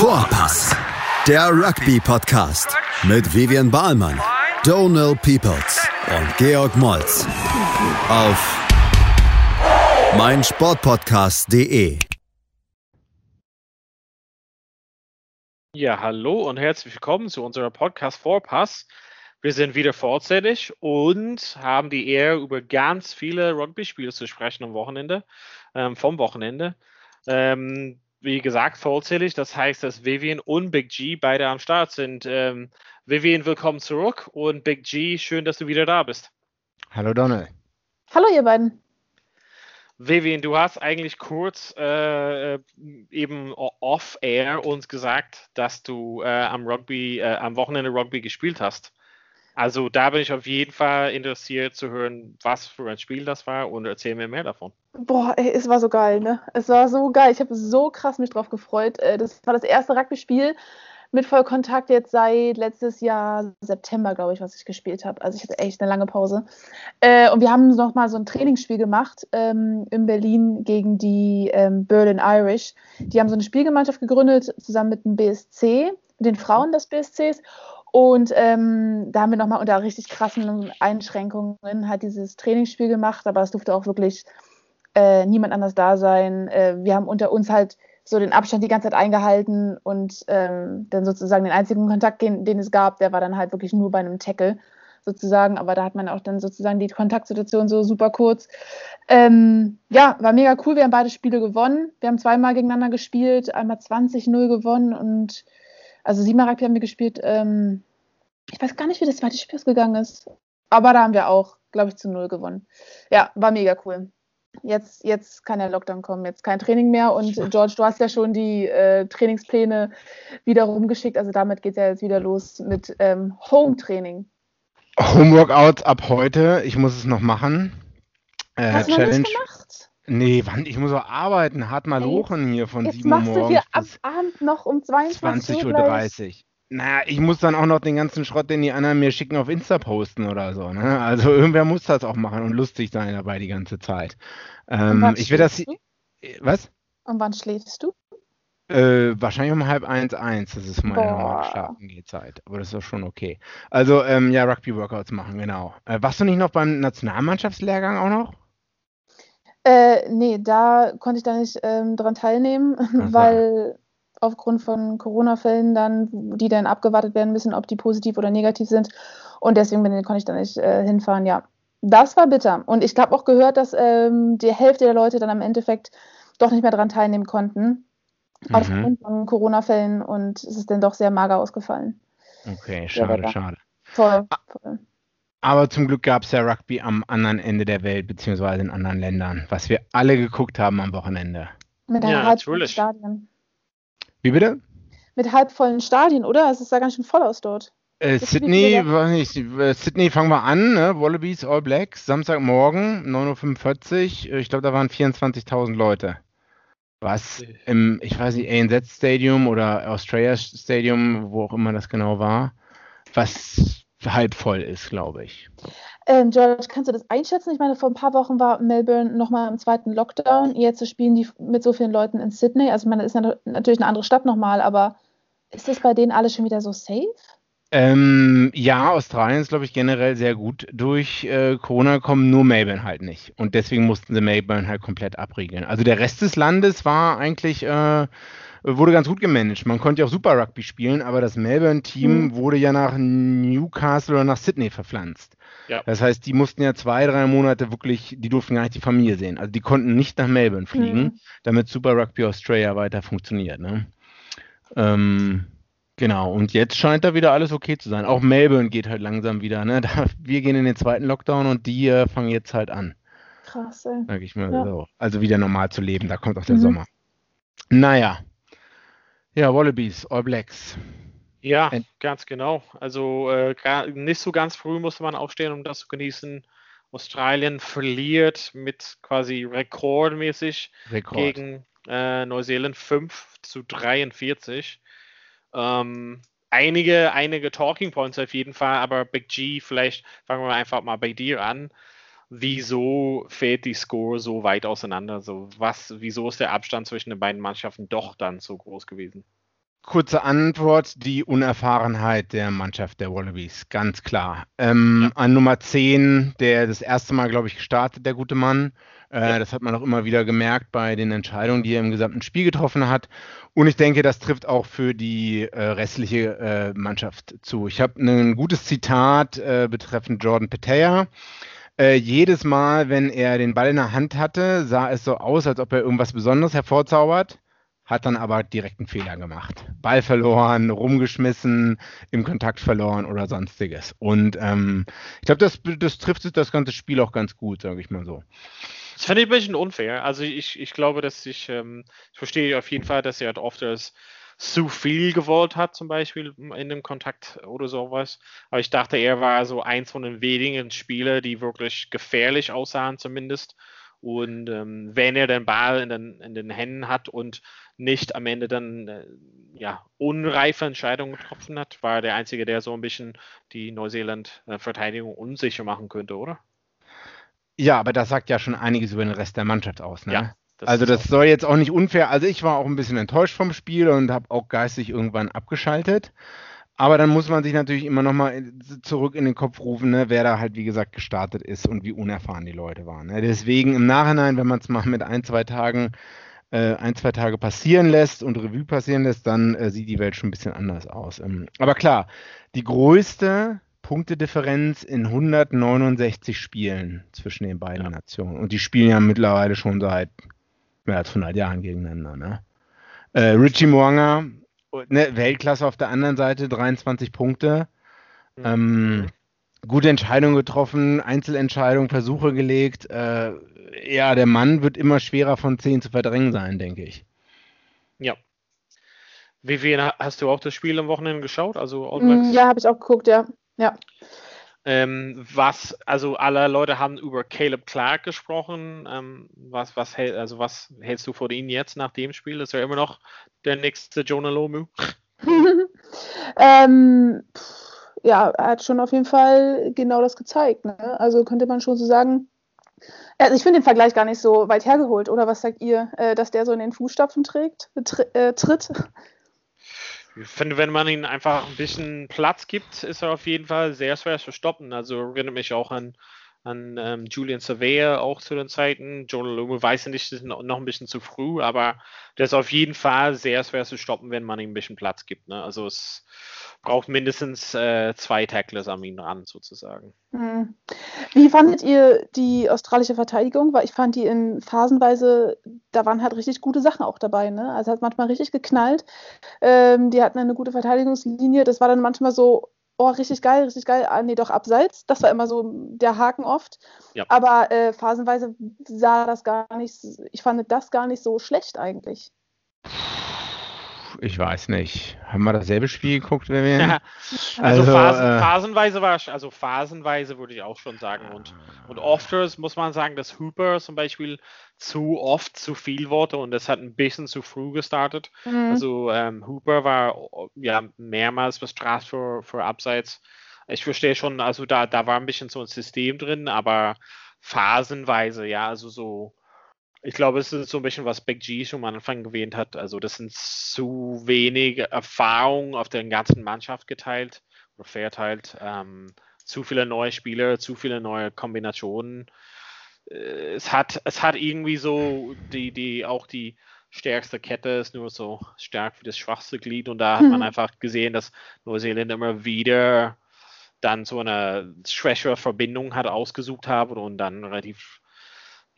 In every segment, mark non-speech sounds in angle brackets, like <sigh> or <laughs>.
Vorpass, der Rugby-Podcast mit Vivian Bahlmann, Donal Peoples und Georg Moltz auf meinsportpodcast.de. Ja, hallo und herzlich willkommen zu unserer Podcast Vorpass. Wir sind wieder vorzeitig und haben die Ehre, über ganz viele Rugby-Spiele zu sprechen am Wochenende, ähm, vom Wochenende. Ähm, wie gesagt, vollzählig. Das heißt, dass Vivian und Big G beide am Start sind. Ähm, Vivian, willkommen zurück und Big G, schön, dass du wieder da bist. Hallo Donald. Hallo ihr beiden. Vivian, du hast eigentlich kurz äh, eben off-air uns gesagt, dass du äh, am Rugby, äh, am Wochenende Rugby gespielt hast. Also da bin ich auf jeden Fall interessiert zu hören, was für ein Spiel das war und erzähl mir mehr davon. Boah, ey, es war so geil, ne? Es war so geil. Ich habe so krass mich drauf gefreut. Äh, das war das erste Rugby-Spiel mit Vollkontakt jetzt seit letztes Jahr September, glaube ich, was ich gespielt habe. Also ich hatte echt eine lange Pause. Äh, und wir haben noch mal so ein Trainingsspiel gemacht ähm, in Berlin gegen die ähm, Berlin Irish. Die haben so eine Spielgemeinschaft gegründet zusammen mit dem BSC, mit den Frauen des BSCs. Und ähm, da haben wir nochmal unter richtig krassen Einschränkungen halt dieses Trainingsspiel gemacht, aber es durfte auch wirklich äh, niemand anders da sein. Äh, wir haben unter uns halt so den Abstand die ganze Zeit eingehalten und ähm, dann sozusagen den einzigen Kontakt, den, den, es gab, der war dann halt wirklich nur bei einem Tackle sozusagen, aber da hat man auch dann sozusagen die Kontaktsituation so super kurz. Ähm, ja, war mega cool, wir haben beide Spiele gewonnen, wir haben zweimal gegeneinander gespielt, einmal 20-0 gewonnen und also siebenmal Rugby haben wir gespielt. Ähm, ich weiß gar nicht, wie das zweite Spiel ausgegangen ist. Aber da haben wir auch, glaube ich, zu null gewonnen. Ja, war mega cool. Jetzt, jetzt kann der Lockdown kommen, jetzt kein Training mehr. Und George, du hast ja schon die äh, Trainingspläne wieder rumgeschickt. Also damit geht es ja jetzt wieder los mit ähm, Home-Training. Homeworkouts ab heute. Ich muss es noch machen. Äh, hast du Challenge. Noch nicht gemacht? Nee, wann? Ich muss auch arbeiten. Hart mal lochen hier von 7 Uhr morgens. machst du hier ab Abend noch um 22 Uhr. 20.30 Uhr. Naja, ich muss dann auch noch den ganzen Schrott, den die anderen mir schicken, auf Insta posten oder so. Ne? Also irgendwer muss das auch machen und lustig sein dabei die ganze Zeit. Ähm, ich will das. Du? Was? Und wann schläfst du? Äh, wahrscheinlich um halb eins, eins. Das ist meine normale Schlafengehzeit. Aber das ist doch schon okay. Also, ähm, ja, Rugby-Workouts machen, genau. Äh, warst du nicht noch beim Nationalmannschaftslehrgang auch noch? Äh, nee, da konnte ich da nicht ähm, dran teilnehmen, so. weil aufgrund von Corona-Fällen dann, die dann abgewartet werden müssen, ob die positiv oder negativ sind. Und deswegen bin, konnte ich da nicht äh, hinfahren, ja. Das war bitter. Und ich habe auch gehört, dass ähm, die Hälfte der Leute dann am Endeffekt doch nicht mehr daran teilnehmen konnten. Mhm. Aufgrund von Corona-Fällen und es ist dann doch sehr mager ausgefallen. Okay, schade, ja, schade. Voll, voll. Aber zum Glück gab es ja Rugby am anderen Ende der Welt, beziehungsweise in anderen Ländern, was wir alle geguckt haben am Wochenende. Mit einem ja, halbvollen Stadion. Wie bitte? Mit halbvollen Stadien, oder? Es ist da ganz schön voll aus dort. Äh, Sydney, weiß nicht, äh, Sydney fangen wir an, ne? Wallabies All Blacks, Samstagmorgen, 9.45 Uhr. Ich glaube, da waren 24.000 Leute. Was im, ich weiß nicht, ANZ Stadium oder Australia Stadium, wo auch immer das genau war, was halb voll ist, glaube ich. Ähm, George, kannst du das einschätzen? Ich meine, vor ein paar Wochen war Melbourne nochmal im zweiten Lockdown. Jetzt spielen die mit so vielen Leuten in Sydney. Also, ich meine, das ist natürlich eine andere Stadt nochmal, aber ist das bei denen alles schon wieder so safe? Ähm, ja, Australien ist, glaube ich, generell sehr gut durch äh, Corona gekommen, nur Melbourne halt nicht. Und deswegen mussten sie Melbourne halt komplett abriegeln. Also der Rest des Landes war eigentlich äh, wurde ganz gut gemanagt. Man konnte ja auch Super Rugby spielen, aber das Melbourne-Team mhm. wurde ja nach Newcastle oder nach Sydney verpflanzt. Ja. Das heißt, die mussten ja zwei, drei Monate wirklich, die durften gar nicht die Familie sehen. Also die konnten nicht nach Melbourne fliegen, mhm. damit Super Rugby Australia weiter funktioniert. Ne? Ähm, genau, und jetzt scheint da wieder alles okay zu sein. Auch Melbourne geht halt langsam wieder. Ne? <laughs> Da, wir gehen in den zweiten Lockdown und die äh, fangen jetzt halt an. Krass, ey. Sag ich mal ja. so. Also wieder normal zu leben, da kommt auch der mhm. Sommer. Naja, ja, Wallabies, All Blacks. Ja, ganz genau. Also äh, nicht so ganz früh musste man aufstehen, um das zu genießen. Australien verliert mit quasi rekordmäßig Rekord. gegen äh, Neuseeland 5 zu 43. Ähm, einige, einige Talking Points auf jeden Fall, aber Big G, vielleicht fangen wir einfach mal bei dir an. Wieso fällt die Score so weit auseinander? So, was, wieso ist der Abstand zwischen den beiden Mannschaften doch dann so groß gewesen? Kurze Antwort, die Unerfahrenheit der Mannschaft der Wallabies, ganz klar. Ähm, ja. An Nummer 10, der das erste Mal, glaube ich, gestartet, der gute Mann. Äh, ja. Das hat man auch immer wieder gemerkt bei den Entscheidungen, die er im gesamten Spiel getroffen hat. Und ich denke, das trifft auch für die äh, restliche äh, Mannschaft zu. Ich habe ein gutes Zitat äh, betreffend Jordan Petea. Äh, jedes Mal, wenn er den Ball in der Hand hatte, sah es so aus, als ob er irgendwas Besonderes hervorzaubert hat dann aber direkt einen Fehler gemacht. Ball verloren, rumgeschmissen, im Kontakt verloren oder sonstiges. Und ähm, ich glaube, das, das trifft das ganze Spiel auch ganz gut, sage ich mal so. Das finde ich ein bisschen unfair. Also ich, ich glaube, dass ich, ähm, ich verstehe auf jeden Fall, dass er halt oft das zu viel gewollt hat, zum Beispiel in dem Kontakt oder sowas. Aber ich dachte, er war so eins von den wenigen Spielern, die wirklich gefährlich aussahen, zumindest. Und ähm, wenn er den Ball in den, in den Händen hat und nicht am Ende dann äh, ja, unreife Entscheidungen getroffen hat, war er der Einzige, der so ein bisschen die Neuseeland-Verteidigung unsicher machen könnte, oder? Ja, aber das sagt ja schon einiges über den Rest der Mannschaft aus. Ne? Ja, das also das soll jetzt auch nicht unfair. Also ich war auch ein bisschen enttäuscht vom Spiel und habe auch geistig irgendwann abgeschaltet. Aber dann muss man sich natürlich immer nochmal zurück in den Kopf rufen, ne, wer da halt, wie gesagt, gestartet ist und wie unerfahren die Leute waren. Ne? Deswegen im Nachhinein, wenn man es mal mit ein, zwei Tagen äh, ein, zwei Tage passieren lässt und Revue passieren lässt, dann äh, sieht die Welt schon ein bisschen anders aus. Ähm, aber klar, die größte Punktedifferenz in 169 Spielen zwischen den beiden ja. Nationen. Und die spielen ja mittlerweile schon seit mehr als 100 Jahren gegeneinander. Ne? Äh, Richie Mwanga, ne, Weltklasse auf der anderen Seite, 23 Punkte. Mhm. Ähm, gute Entscheidung getroffen, Einzelentscheidungen, Versuche gelegt. Äh, ja, der Mann wird immer schwerer von 10 zu verdrängen sein, denke ich. Ja. Wie viel hast du auch das Spiel am Wochenende geschaut? Also mm, ja, habe ich auch geguckt, ja. Ja. Ähm, was, also alle Leute haben über Caleb Clark gesprochen. Ähm, was, was, also was hältst du von ihm jetzt nach dem Spiel? Ist er immer noch der nächste Jonah Lomu? <laughs> ähm, ja, er hat schon auf jeden Fall genau das gezeigt. Ne? Also könnte man schon so sagen, also ich finde den Vergleich gar nicht so weit hergeholt, oder was sagt ihr, äh, dass der so in den Fußstapfen trägt, tr äh, tritt? Ich finde, wenn man ihm einfach ein bisschen Platz gibt, ist er auf jeden Fall sehr schwer zu stoppen. Also erinnert mich auch an, an ähm, Julian Surveyor auch zu den Zeiten. Jordan Lume weiß ich nicht, das ist noch ein bisschen zu früh, aber der ist auf jeden Fall sehr schwer zu stoppen, wenn man ihm ein bisschen Platz gibt. Ne? Also es braucht mindestens äh, zwei Tacklers an ihn ran, sozusagen. Hm. Wie fandet ihr die australische Verteidigung? Weil ich fand die in Phasenweise, da waren halt richtig gute Sachen auch dabei. Ne? Also hat manchmal richtig geknallt. Ähm, die hatten eine gute Verteidigungslinie. Das war dann manchmal so, oh, richtig geil, richtig geil. Ah, nee, doch abseits. Das war immer so der Haken oft. Ja. Aber äh, phasenweise sah das gar nicht, ich fand das gar nicht so schlecht eigentlich ich weiß nicht. Haben wir dasselbe Spiel geguckt, wenn wir. <laughs> Ja. Also, also Phasen, äh, phasenweise war also phasenweise würde ich auch schon sagen. Und, und oft muss man sagen, dass Hooper zum Beispiel zu oft zu viel wurde und das hat ein bisschen zu früh gestartet. Mhm. Also ähm, Hooper war ja mehrmals bestraft für, für Abseits. Ich verstehe schon, also da, da war ein bisschen so ein System drin, aber phasenweise, ja, also so ich glaube, es ist so ein bisschen, was Big G schon am Anfang erwähnt hat. Also, das sind zu wenige Erfahrungen auf der ganzen Mannschaft geteilt oder verteilt. Ähm, zu viele neue Spieler, zu viele neue Kombinationen. Äh, es hat, es hat irgendwie so die, die, auch die stärkste Kette ist nur so stark wie das schwachste Glied und da hat man mhm. einfach gesehen, dass Neuseeland immer wieder dann so eine schwächere Verbindung hat ausgesucht haben und dann relativ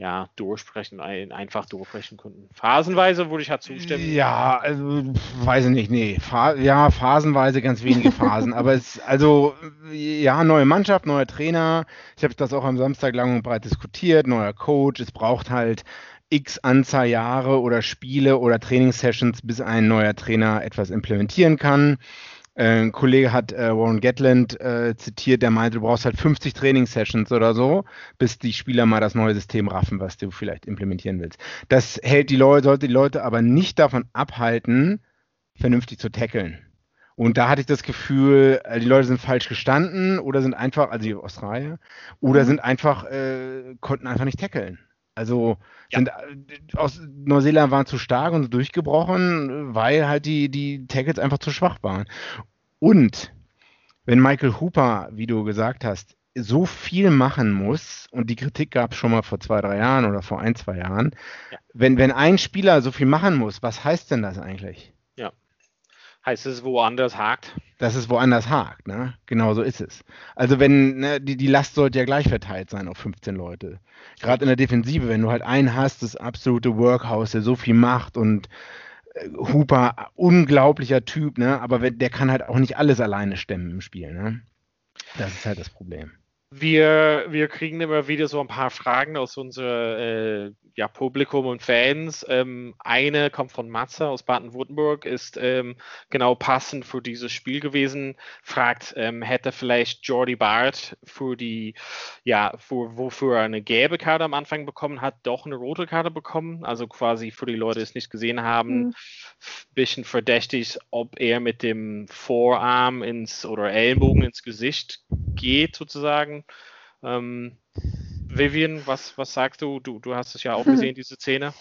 ja, durchsprechen, einfach durchbrechen könnten. Phasenweise würde ich halt zustimmen. Ja, also weiß ich nicht, nee. Pha ja, phasenweise ganz wenige <laughs> Phasen. aber es, also, ja, neue Mannschaft, neuer Trainer. Ich habe das auch am Samstag lang und breit diskutiert, neuer Coach. Es braucht halt x Anzahl Jahre oder Spiele oder Trainingssessions, bis ein neuer Trainer etwas implementieren kann. Äh, ein Kollege hat äh, Warren Gatland äh, zitiert, der meinte, du brauchst halt 50 Trainingssessions oder so, bis die Spieler mal das neue System raffen, was du vielleicht implementieren willst. Das hält die Leute, sollte die Leute aber nicht davon abhalten, vernünftig zu tackeln. Und da hatte ich das Gefühl, äh, die Leute sind falsch gestanden oder sind einfach, also die Australier, oder mhm. sind einfach, äh, konnten einfach nicht tackeln. Also ja. sind äh, aus Neuseeland waren zu stark und durchgebrochen, weil halt die, die Tackles einfach zu schwach waren. Und wenn Michael Hooper, wie du gesagt hast, so viel machen muss, und die Kritik gab es schon mal vor zwei, drei Jahren oder vor ein, zwei Jahren, ja. wenn, wenn ein Spieler so viel machen muss, was heißt denn das eigentlich? Heißt es woanders hakt? Dass es woanders hakt, ne? Genau so ist es. Also wenn, ne, die, die Last sollte ja gleich verteilt sein auf 15 Leute. Gerade in der Defensive, wenn du halt einen hast, das absolute Workhouse, der so viel macht und äh, Hooper, unglaublicher Typ, ne? Aber der kann halt auch nicht alles alleine stemmen im Spiel, ne? Das ist halt das Problem. Wir, wir kriegen immer wieder so ein paar Fragen aus unserem äh, ja, Publikum und Fans. Ähm, eine kommt von Matze aus Baden-Württemberg, ist ähm, genau passend für dieses Spiel gewesen. Fragt, ähm, hätte vielleicht Jordi Bart für die, ja, für, wofür er eine gelbe Karte am Anfang bekommen hat, doch eine rote Karte bekommen. Also quasi für die Leute, die es nicht gesehen haben, mhm. bisschen verdächtig, ob er mit dem Vorarm ins oder Ellenbogen ins Gesicht geht, sozusagen. Ähm, Vivian, was, was sagst du? du? Du hast es ja auch gesehen, <laughs> diese Szene.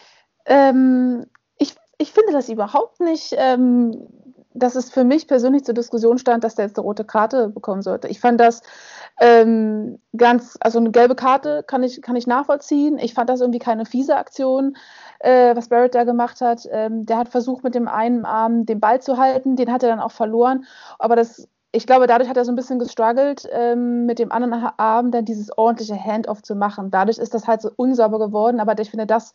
Ähm, ich, ich finde das überhaupt nicht, ähm, dass es für mich persönlich zur Diskussion stand, dass der jetzt eine rote Karte bekommen sollte. Ich fand das ähm, ganz, also eine gelbe Karte kann ich, kann ich nachvollziehen. Ich fand das irgendwie keine fiese Aktion, äh, was Barrett da gemacht hat. Ähm, der hat versucht, mit dem einen Arm den Ball zu halten, den hat er dann auch verloren. Aber das ich glaube, dadurch hat er so ein bisschen gestruggelt, ähm, mit dem anderen Arm dann dieses ordentliche Handoff zu machen. Dadurch ist das halt so unsauber geworden, aber ich finde, das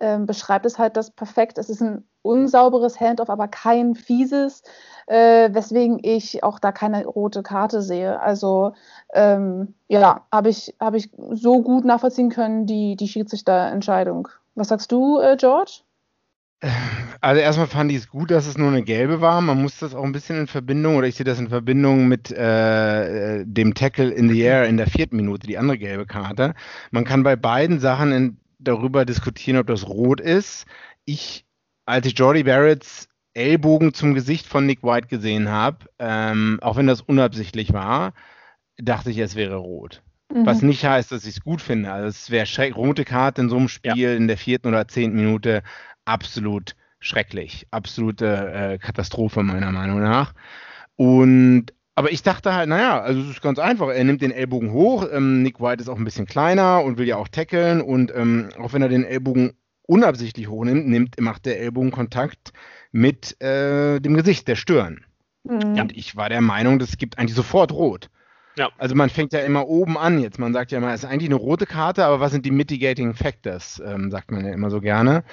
ähm, beschreibt es halt das perfekt. Es ist ein unsauberes Handoff, aber kein fieses, äh, weswegen ich auch da keine rote Karte sehe. Also ähm, ja, habe ich, hab ich so gut nachvollziehen können, die, die Schiedsrichterentscheidung. Was sagst du, äh, George? Also erstmal fand ich es gut, dass es nur eine gelbe war. Man muss das auch ein bisschen in Verbindung, oder ich sehe das in Verbindung mit äh, dem Tackle in the air in der vierten Minute, die andere gelbe Karte. Man kann bei beiden Sachen in, darüber diskutieren, ob das rot ist. Ich, als ich Jordi Barretts Ellbogen zum Gesicht von Nick White gesehen habe, ähm, auch wenn das unabsichtlich war, dachte ich, es wäre rot. Mhm. Was nicht heißt, dass ich es gut finde. Also es wäre rote Karte in so einem Spiel ja. in der vierten oder zehnten Minute absolut schrecklich. Absolute äh, Katastrophe meiner Meinung nach. Und aber ich dachte halt, naja, also es ist ganz einfach. Er nimmt den Ellbogen hoch. Ähm, Nick White ist auch ein bisschen kleiner und will ja auch tackeln. Und ähm, auch wenn er den Ellbogen unabsichtlich hochnimmt, nimmt, macht der Ellbogen Kontakt mit äh, dem Gesicht, der Stirn. Mhm. Und ich war der Meinung, das gibt eigentlich sofort rot. Ja. Also man fängt ja immer oben an jetzt. Man sagt ja immer, es ist eigentlich eine rote Karte, aber was sind die mitigating factors, ähm, sagt man ja immer so gerne.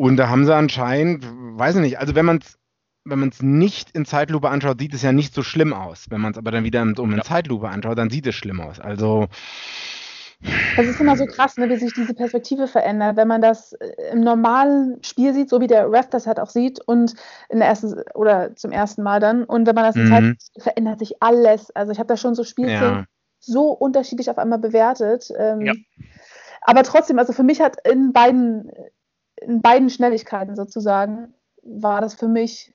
Und da haben sie anscheinend, weiß ich nicht, also wenn man es wenn man es nicht in Zeitlupe anschaut, sieht es ja nicht so schlimm aus. Wenn man es aber dann wieder in, um in Zeitlupe anschaut, dann sieht es schlimm aus. Also. Es ist immer so krass, ne, wie sich diese Perspektive verändert, wenn man das äh, im normalen Spiel sieht, so wie der Ref das halt auch sieht und in der ersten oder zum ersten Mal dann und wenn man das in mhm. Zeit verändert sich alles. Also ich habe da schon so Spielszenen ja. so unterschiedlich auf einmal bewertet. Ähm, ja. Aber trotzdem, also für mich hat in beiden in beiden Schnelligkeiten sozusagen war das für mich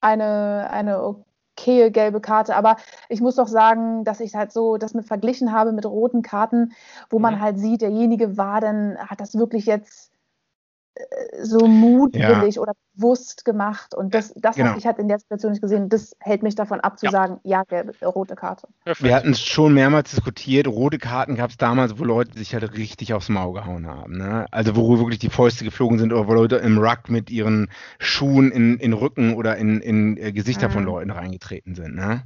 eine, eine okaye gelbe Karte. Aber ich muss doch sagen, dass ich halt so das mit verglichen habe mit roten Karten, wo man mhm. halt sieht, derjenige war dann, hat das wirklich jetzt so mutwillig ja. oder bewusst gemacht. Und das, das genau. habe ich halt in der Situation nicht gesehen. Das hält mich davon ab zu ja. sagen, ja, gelbe, rote Karte. Wir hatten es schon mehrmals diskutiert. Rote Karten gab es damals, wo Leute sich halt richtig aufs Maul gehauen haben. Ne? Also wo wirklich die Fäuste geflogen sind oder wo Leute im Ruck mit ihren Schuhen in, in Rücken oder in, in äh, Gesichter mhm. von Leuten reingetreten sind. Ne?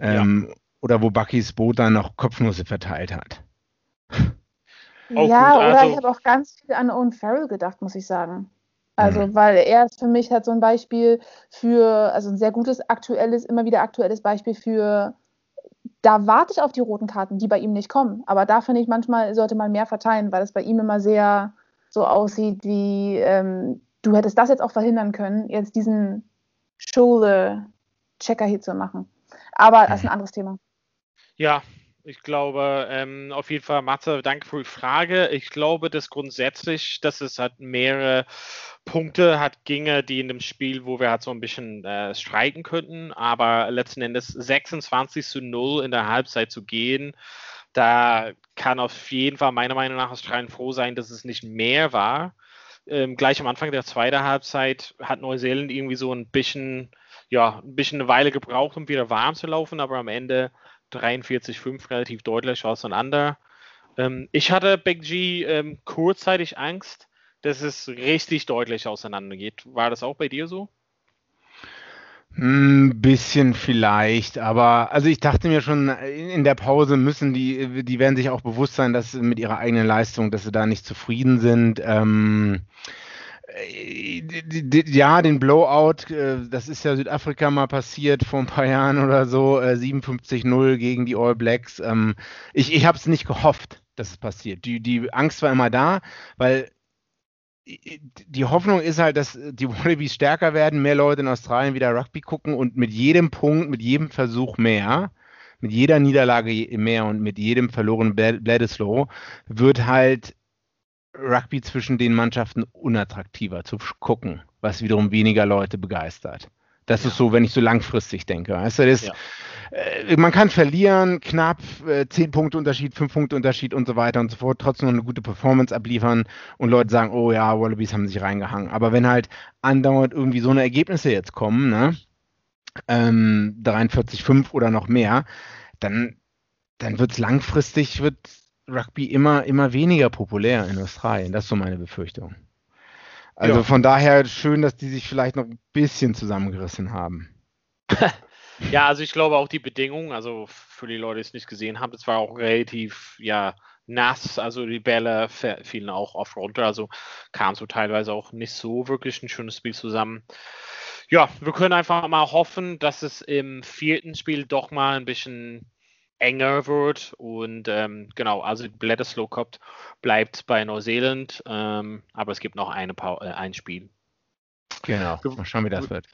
Ähm, ja. Oder wo Buckys Boot dann noch Kopfnüsse verteilt hat. Auch ja, gut, oder also, ich habe auch ganz viel an Owen Farrell gedacht, muss ich sagen. Also, mhm. weil er ist für mich halt so ein Beispiel für, also ein sehr gutes, aktuelles, immer wieder aktuelles Beispiel für, da warte ich auf die roten Karten, die bei ihm nicht kommen. Aber da finde ich, manchmal sollte man mehr verteilen, weil es bei ihm immer sehr so aussieht, wie ähm, du hättest das jetzt auch verhindern können, jetzt diesen Shoulder-Checker hier zu machen. Aber das ist ein anderes Thema. Ja, ich glaube, ähm, auf jeden Fall, Matze, danke für die Frage. Ich glaube, dass grundsätzlich, dass es halt mehrere Punkte hat, ginge, die in dem Spiel, wo wir halt so ein bisschen äh, streiken könnten, aber letzten Endes 26 zu 0 in der Halbzeit zu gehen, da kann auf jeden Fall meiner Meinung nach Australien froh sein, dass es nicht mehr war. Ähm, gleich am Anfang der zweiten Halbzeit hat Neuseeland irgendwie so ein bisschen, ja, ein bisschen eine Weile gebraucht, um wieder warm zu laufen, aber am Ende 43-5 relativ deutlich auseinander. Ähm, ich hatte Big G ähm, kurzzeitig Angst, dass es richtig deutlich auseinandergeht. War das auch bei dir so? Ein bisschen vielleicht, aber also ich dachte mir schon, in der Pause müssen die, die werden sich auch bewusst sein, dass mit ihrer eigenen Leistung, dass sie da nicht zufrieden sind. Ähm, ja, den Blowout, äh, das ist ja Südafrika mal passiert vor ein paar Jahren oder so, 57-0 äh, gegen die All Blacks. Ähm, ich ich habe es nicht gehofft, dass es passiert. Die, die Angst war immer da, weil die Hoffnung ist halt, dass die Wallabies stärker werden, mehr Leute in Australien wieder Rugby gucken und mit jedem Punkt, mit jedem Versuch mehr, mit jeder Niederlage mehr und mit jedem verlorenen Bledisloe wird halt Rugby zwischen den Mannschaften unattraktiver zu gucken, was wiederum weniger Leute begeistert. Das ja. ist so, wenn ich so langfristig denke. Du, das, ja. äh, man kann verlieren, knapp, äh, 10 Punkte Unterschied, 5 Punkte Unterschied und so weiter und so fort, trotzdem noch eine gute Performance abliefern und Leute sagen, oh ja, Wallabies haben sich reingehangen. Aber wenn halt andauernd irgendwie so eine Ergebnisse jetzt kommen, ne, ähm, 43-5 oder noch mehr, dann, dann wird es langfristig, wird Rugby immer, immer weniger populär in Australien. Das ist so meine Befürchtung. Also ja. von daher schön, dass die sich vielleicht noch ein bisschen zusammengerissen haben. <laughs> ja, also ich glaube auch die Bedingungen, also für die Leute, die es nicht gesehen haben, es war auch relativ, ja, nass, also die Bälle fielen auch oft runter, also kam so teilweise auch nicht so wirklich ein schönes Spiel zusammen. Ja, wir können einfach mal hoffen, dass es im vierten Spiel doch mal ein bisschen enger wird. Und ähm, genau, also Bledisloe Cup bleibt bei Neuseeland, ähm, aber es gibt noch eine pa äh, ein Spiel. Genau, mal schauen, wie das wird.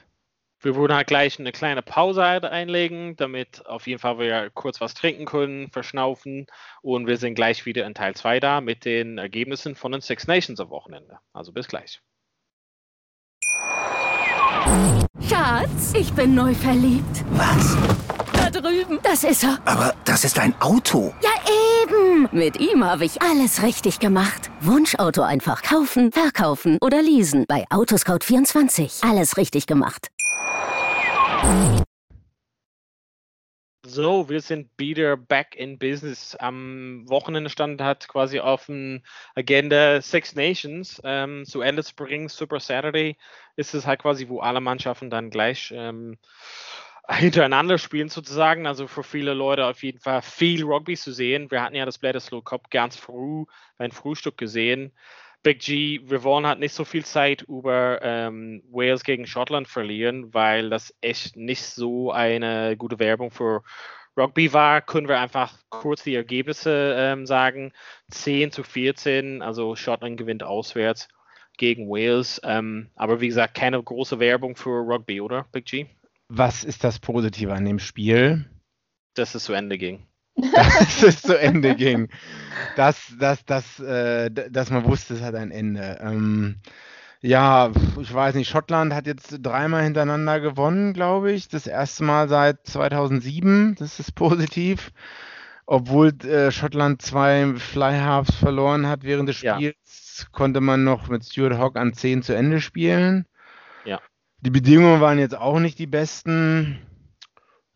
Wir würden halt gleich eine kleine Pause einlegen, damit auf jeden Fall wir kurz was trinken können, verschnaufen und wir sind gleich wieder in Teil 2 da mit den Ergebnissen von den Six Nations am Wochenende. Also bis gleich. Schatz, ich bin neu verliebt. Was? Drüben. Das ist er. Aber das ist ein Auto. Ja, eben. Mit ihm habe ich alles richtig gemacht. Wunschauto einfach kaufen, verkaufen oder leasen. Bei Autoscout24. Alles richtig gemacht. So, wir sind wieder back in business. Am Wochenende stand hat quasi auf dem Agenda Six Nations ähm, zu Ende bringen. Super Saturday ist es halt quasi, wo alle Mannschaften dann gleich ähm, hintereinander spielen sozusagen. Also für viele Leute auf jeden Fall viel Rugby zu sehen. Wir hatten ja das Bledisloe Cup ganz früh beim Frühstück gesehen. Big G, wir wollen halt nicht so viel Zeit über ähm, Wales gegen Schottland verlieren, weil das echt nicht so eine gute Werbung für Rugby war. Können wir einfach kurz die Ergebnisse ähm, sagen. 10 zu 14, also Schottland gewinnt auswärts gegen Wales. Ähm, aber wie gesagt, keine große Werbung für Rugby, oder, Big G? Was ist das Positive an dem Spiel? Dass es zu Ende ging. <laughs> <laughs> dass es zu Ende ging. Dass, dass, dass, äh, dass man wusste, es hat ein Ende. Ähm, ja, ich weiß nicht, Schottland hat jetzt dreimal hintereinander gewonnen, glaube ich. Das erste Mal seit 2007. Das ist positiv. Obwohl äh, Schottland zwei Flyhalves verloren hat während des Spiels, ja. konnte man noch mit Stuart Hawk an 10 zu Ende spielen. Die Bedingungen waren jetzt auch nicht die besten.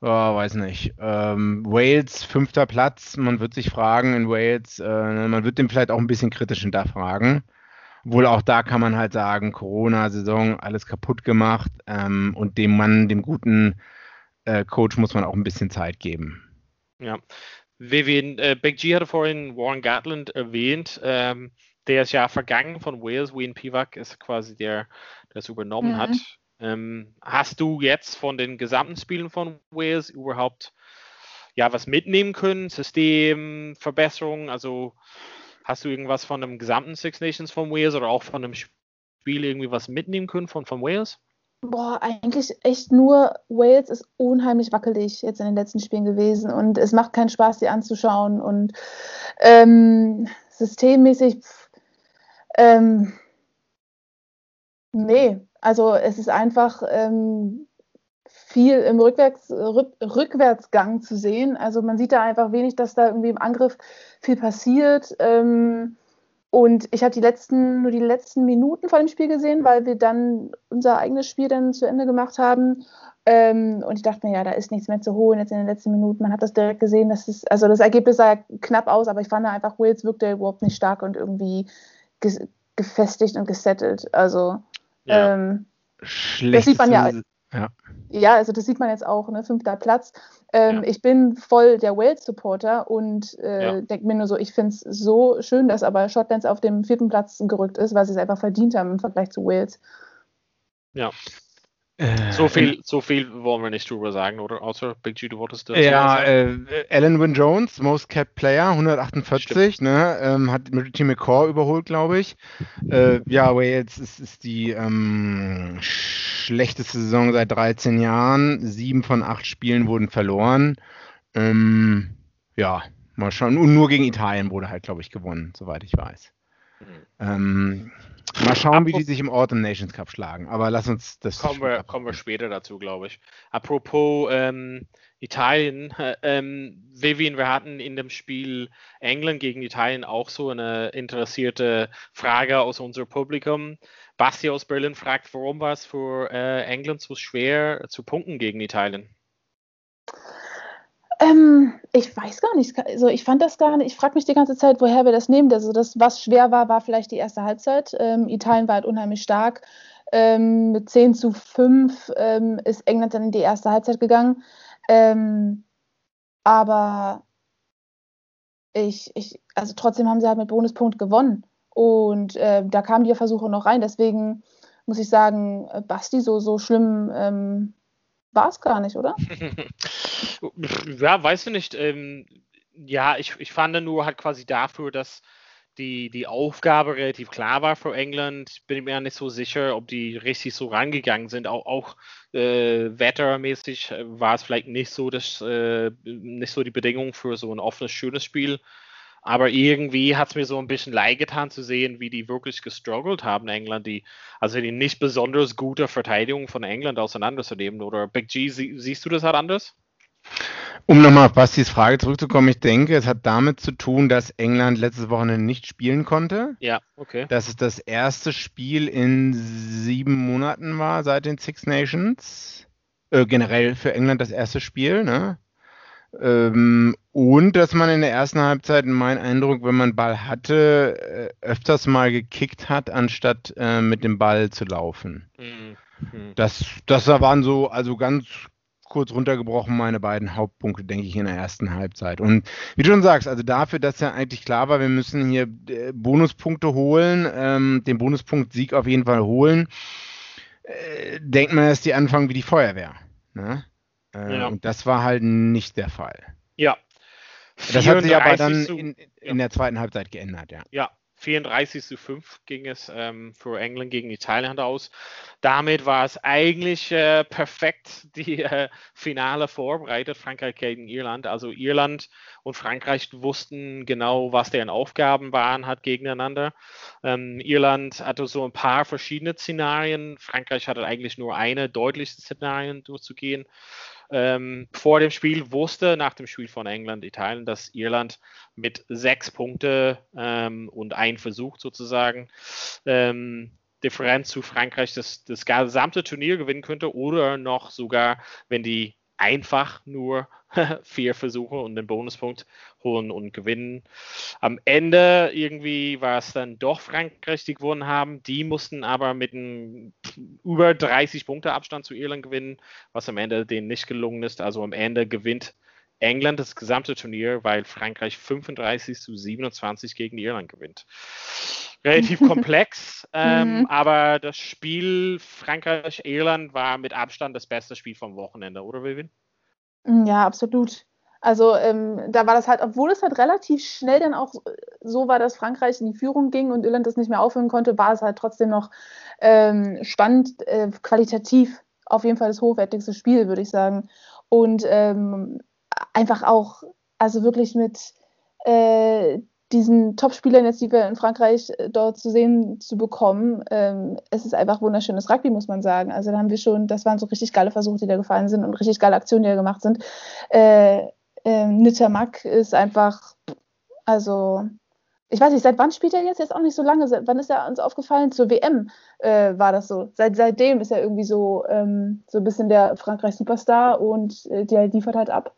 Ja, weiß nicht. Ähm, Wales, fünfter Platz. Man wird sich fragen in Wales, äh, man wird dem vielleicht auch ein bisschen kritisch hinterfragen. Wohl auch da kann man halt sagen, Corona-Saison, alles kaputt gemacht. Ähm, und dem Mann, dem guten äh, Coach muss man auch ein bisschen Zeit geben. Ja. Vivian, äh, Big G hatte vorhin Warren Gatland erwähnt. Ähm, der ist ja vergangen von Wales. Wayne Pivak ist quasi der, der es übernommen mhm. hat. Ähm, hast du jetzt von den gesamten Spielen von Wales überhaupt ja was mitnehmen können? System, Verbesserungen? Also hast du irgendwas von dem gesamten Six Nations von Wales oder auch von dem Spiel irgendwie was mitnehmen können von, von Wales? Boah, eigentlich echt nur Wales ist unheimlich wackelig jetzt in den letzten Spielen gewesen und es macht keinen Spaß, die anzuschauen und ähm, systemmäßig, ähm, nee, also es ist einfach ähm, viel im Rückwärts, Rück, Rückwärtsgang zu sehen. Also man sieht da einfach wenig, dass da irgendwie im Angriff viel passiert. Ähm, und ich habe die letzten, nur die letzten Minuten vor dem Spiel gesehen, weil wir dann unser eigenes Spiel dann zu Ende gemacht haben. Ähm, und ich dachte mir, ja, da ist nichts mehr zu holen jetzt in den letzten Minuten. Man hat das direkt gesehen, dass es, also das Ergebnis sah knapp aus, aber ich fand einfach, Wales wirkte überhaupt nicht stark und irgendwie ge gefestigt und gesettelt. Also ja. ähm, das sieht man ja, ja. Ja, also das sieht man jetzt auch, ne? fünfter Platz. Ähm, ja. Ich bin voll der Wales-Supporter und äh, ja. denke mir nur so, ich finde es so schön, dass aber Schottland auf dem vierten Platz gerückt ist, weil sie es einfach verdient haben im Vergleich zu Wales. Ja, äh, so, viel, so viel wollen wir nicht drüber sagen, oder? Außer Big G, du wolltest das Ja, äh, Alan Wynne Jones, Most Capped Player, 148, ne, ähm, hat Team McCaw überholt, glaube ich. Äh, ja, Wales ist, ist die ähm, schlechteste Saison seit 13 Jahren. Sieben von acht Spielen wurden verloren. Ähm, ja, mal schauen. Und nur gegen Italien wurde halt, glaube ich, gewonnen, soweit ich weiß. Mhm. Ähm, Mal schauen, wie die sich im Autumn Nations Cup schlagen. Aber lass uns das. Kommen wir, kommen wir später dazu, glaube ich. Apropos ähm, Italien, äh, <laughs> ähm, Vivian, wir hatten in dem Spiel England gegen Italien auch so eine interessierte Frage aus unserem Publikum. Basti aus Berlin fragt, warum war es für äh, England so schwer zu punkten gegen Italien? Ähm, ich weiß gar nicht. Also ich fand das gar nicht. Ich frage mich die ganze Zeit, woher wir das nehmen. Also das, was schwer war, war vielleicht die erste Halbzeit. Ähm, Italien war halt unheimlich stark. Ähm, mit 10 zu 5 ähm, ist England dann in die erste Halbzeit gegangen. Ähm, aber ich, ich, also trotzdem haben sie halt mit Bonuspunkt gewonnen. Und äh, da kamen die Versuche noch rein. Deswegen muss ich sagen, äh, Basti, so, so schlimm ähm, war es gar nicht, oder? <laughs> ja, weißt du nicht. Ähm, ja, ich, ich fand nur halt quasi dafür, dass die, die Aufgabe relativ klar war für England. Bin ich mir nicht so sicher, ob die richtig so rangegangen sind. Auch, auch äh, wettermäßig war es vielleicht nicht so, dass, äh, nicht so die Bedingungen für so ein offenes, schönes Spiel. Aber irgendwie hat es mir so ein bisschen leid getan zu sehen, wie die wirklich gestruggelt haben, England, die, also die nicht besonders gute Verteidigung von England auseinanderzunehmen. Oder Big G, sie, siehst du das halt anders? Um nochmal auf Bastis Frage zurückzukommen, ich denke, es hat damit zu tun, dass England letztes Wochenende nicht spielen konnte. Ja, okay. Dass es das erste Spiel in sieben Monaten war seit den Six Nations. Äh, generell für England das erste Spiel, ne? Ähm, und dass man in der ersten Halbzeit, mein Eindruck, wenn man Ball hatte, äh, öfters mal gekickt hat, anstatt äh, mit dem Ball zu laufen. Mhm. Das, das waren so, also ganz kurz runtergebrochen, meine beiden Hauptpunkte, denke ich, in der ersten Halbzeit. Und wie du schon sagst, also dafür, dass ja eigentlich klar war, wir müssen hier äh, Bonuspunkte holen, ähm, den Bonuspunkt Sieg auf jeden Fall holen, äh, denkt man, dass die anfangen wie die Feuerwehr. Ne? Äh, ja. Und das war halt nicht der Fall. Ja. Das hat sich aber dann in, in ja. der zweiten Halbzeit geändert, ja. Ja, 34 zu 5 ging es ähm, für England gegen Italien aus. Damit war es eigentlich äh, perfekt die äh, Finale vorbereitet, Frankreich gegen Irland. Also Irland und Frankreich wussten genau, was deren Aufgaben waren, hat gegeneinander. Ähm, Irland hatte so ein paar verschiedene Szenarien. Frankreich hatte eigentlich nur eine deutliche Szenarien durchzugehen ähm, vor dem Spiel wusste, nach dem Spiel von England, Italien, dass Irland mit sechs Punkte ähm, und ein Versuch sozusagen ähm, Differenz zu Frankreich das, das gesamte Turnier gewinnen könnte oder noch sogar, wenn die einfach nur <laughs> vier Versuche und den Bonuspunkt holen und gewinnen. Am Ende irgendwie war es dann doch Frankreich, die gewonnen haben. Die mussten aber mit einem über 30 Punkte Abstand zu Irland gewinnen, was am Ende denen nicht gelungen ist. Also am Ende gewinnt England das gesamte Turnier, weil Frankreich 35 zu 27 gegen Irland gewinnt. Relativ <laughs> komplex, ähm, mhm. aber das Spiel Frankreich-Irland war mit Abstand das beste Spiel vom Wochenende, oder Vivian? Ja, absolut. Also ähm, da war das halt, obwohl es halt relativ schnell dann auch so war, dass Frankreich in die Führung ging und Irland das nicht mehr aufhören konnte, war es halt trotzdem noch ähm, spannend, äh, qualitativ auf jeden Fall das hochwertigste Spiel, würde ich sagen. Und ähm, einfach auch, also wirklich mit äh, diesen Top-Spielern jetzt, die wir in Frankreich äh, dort zu sehen zu bekommen, ähm, es ist einfach wunderschönes Rugby, muss man sagen. Also da haben wir schon, das waren so richtig geile Versuche, die da gefallen sind und richtig geile Aktionen, die da gemacht sind. Äh, äh, Nittermack ist einfach, also ich weiß nicht, seit wann spielt er jetzt? Jetzt auch nicht so lange. Seit wann ist er uns aufgefallen? Zur WM äh, war das so. Seit, seitdem ist er irgendwie so, ähm, so ein bisschen der Frankreich-Superstar und äh, der liefert halt ab.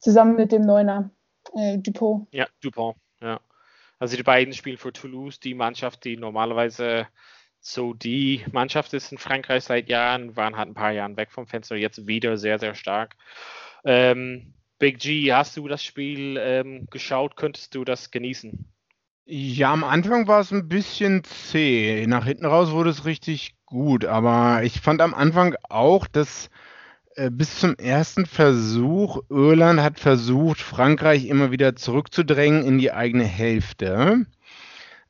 Zusammen mit dem Neuner äh, Dupont. Ja, Dupont, ja. Also die beiden spielen für Toulouse, die Mannschaft, die normalerweise so die Mannschaft ist in Frankreich seit Jahren, waren halt ein paar Jahre weg vom Fenster, jetzt wieder sehr, sehr stark. Ähm, Big G, hast du das Spiel ähm, geschaut? Könntest du das genießen? Ja, am Anfang war es ein bisschen zäh. Nach hinten raus wurde es richtig gut. Aber ich fand am Anfang auch, dass bis zum ersten Versuch Irland hat versucht, Frankreich immer wieder zurückzudrängen in die eigene Hälfte,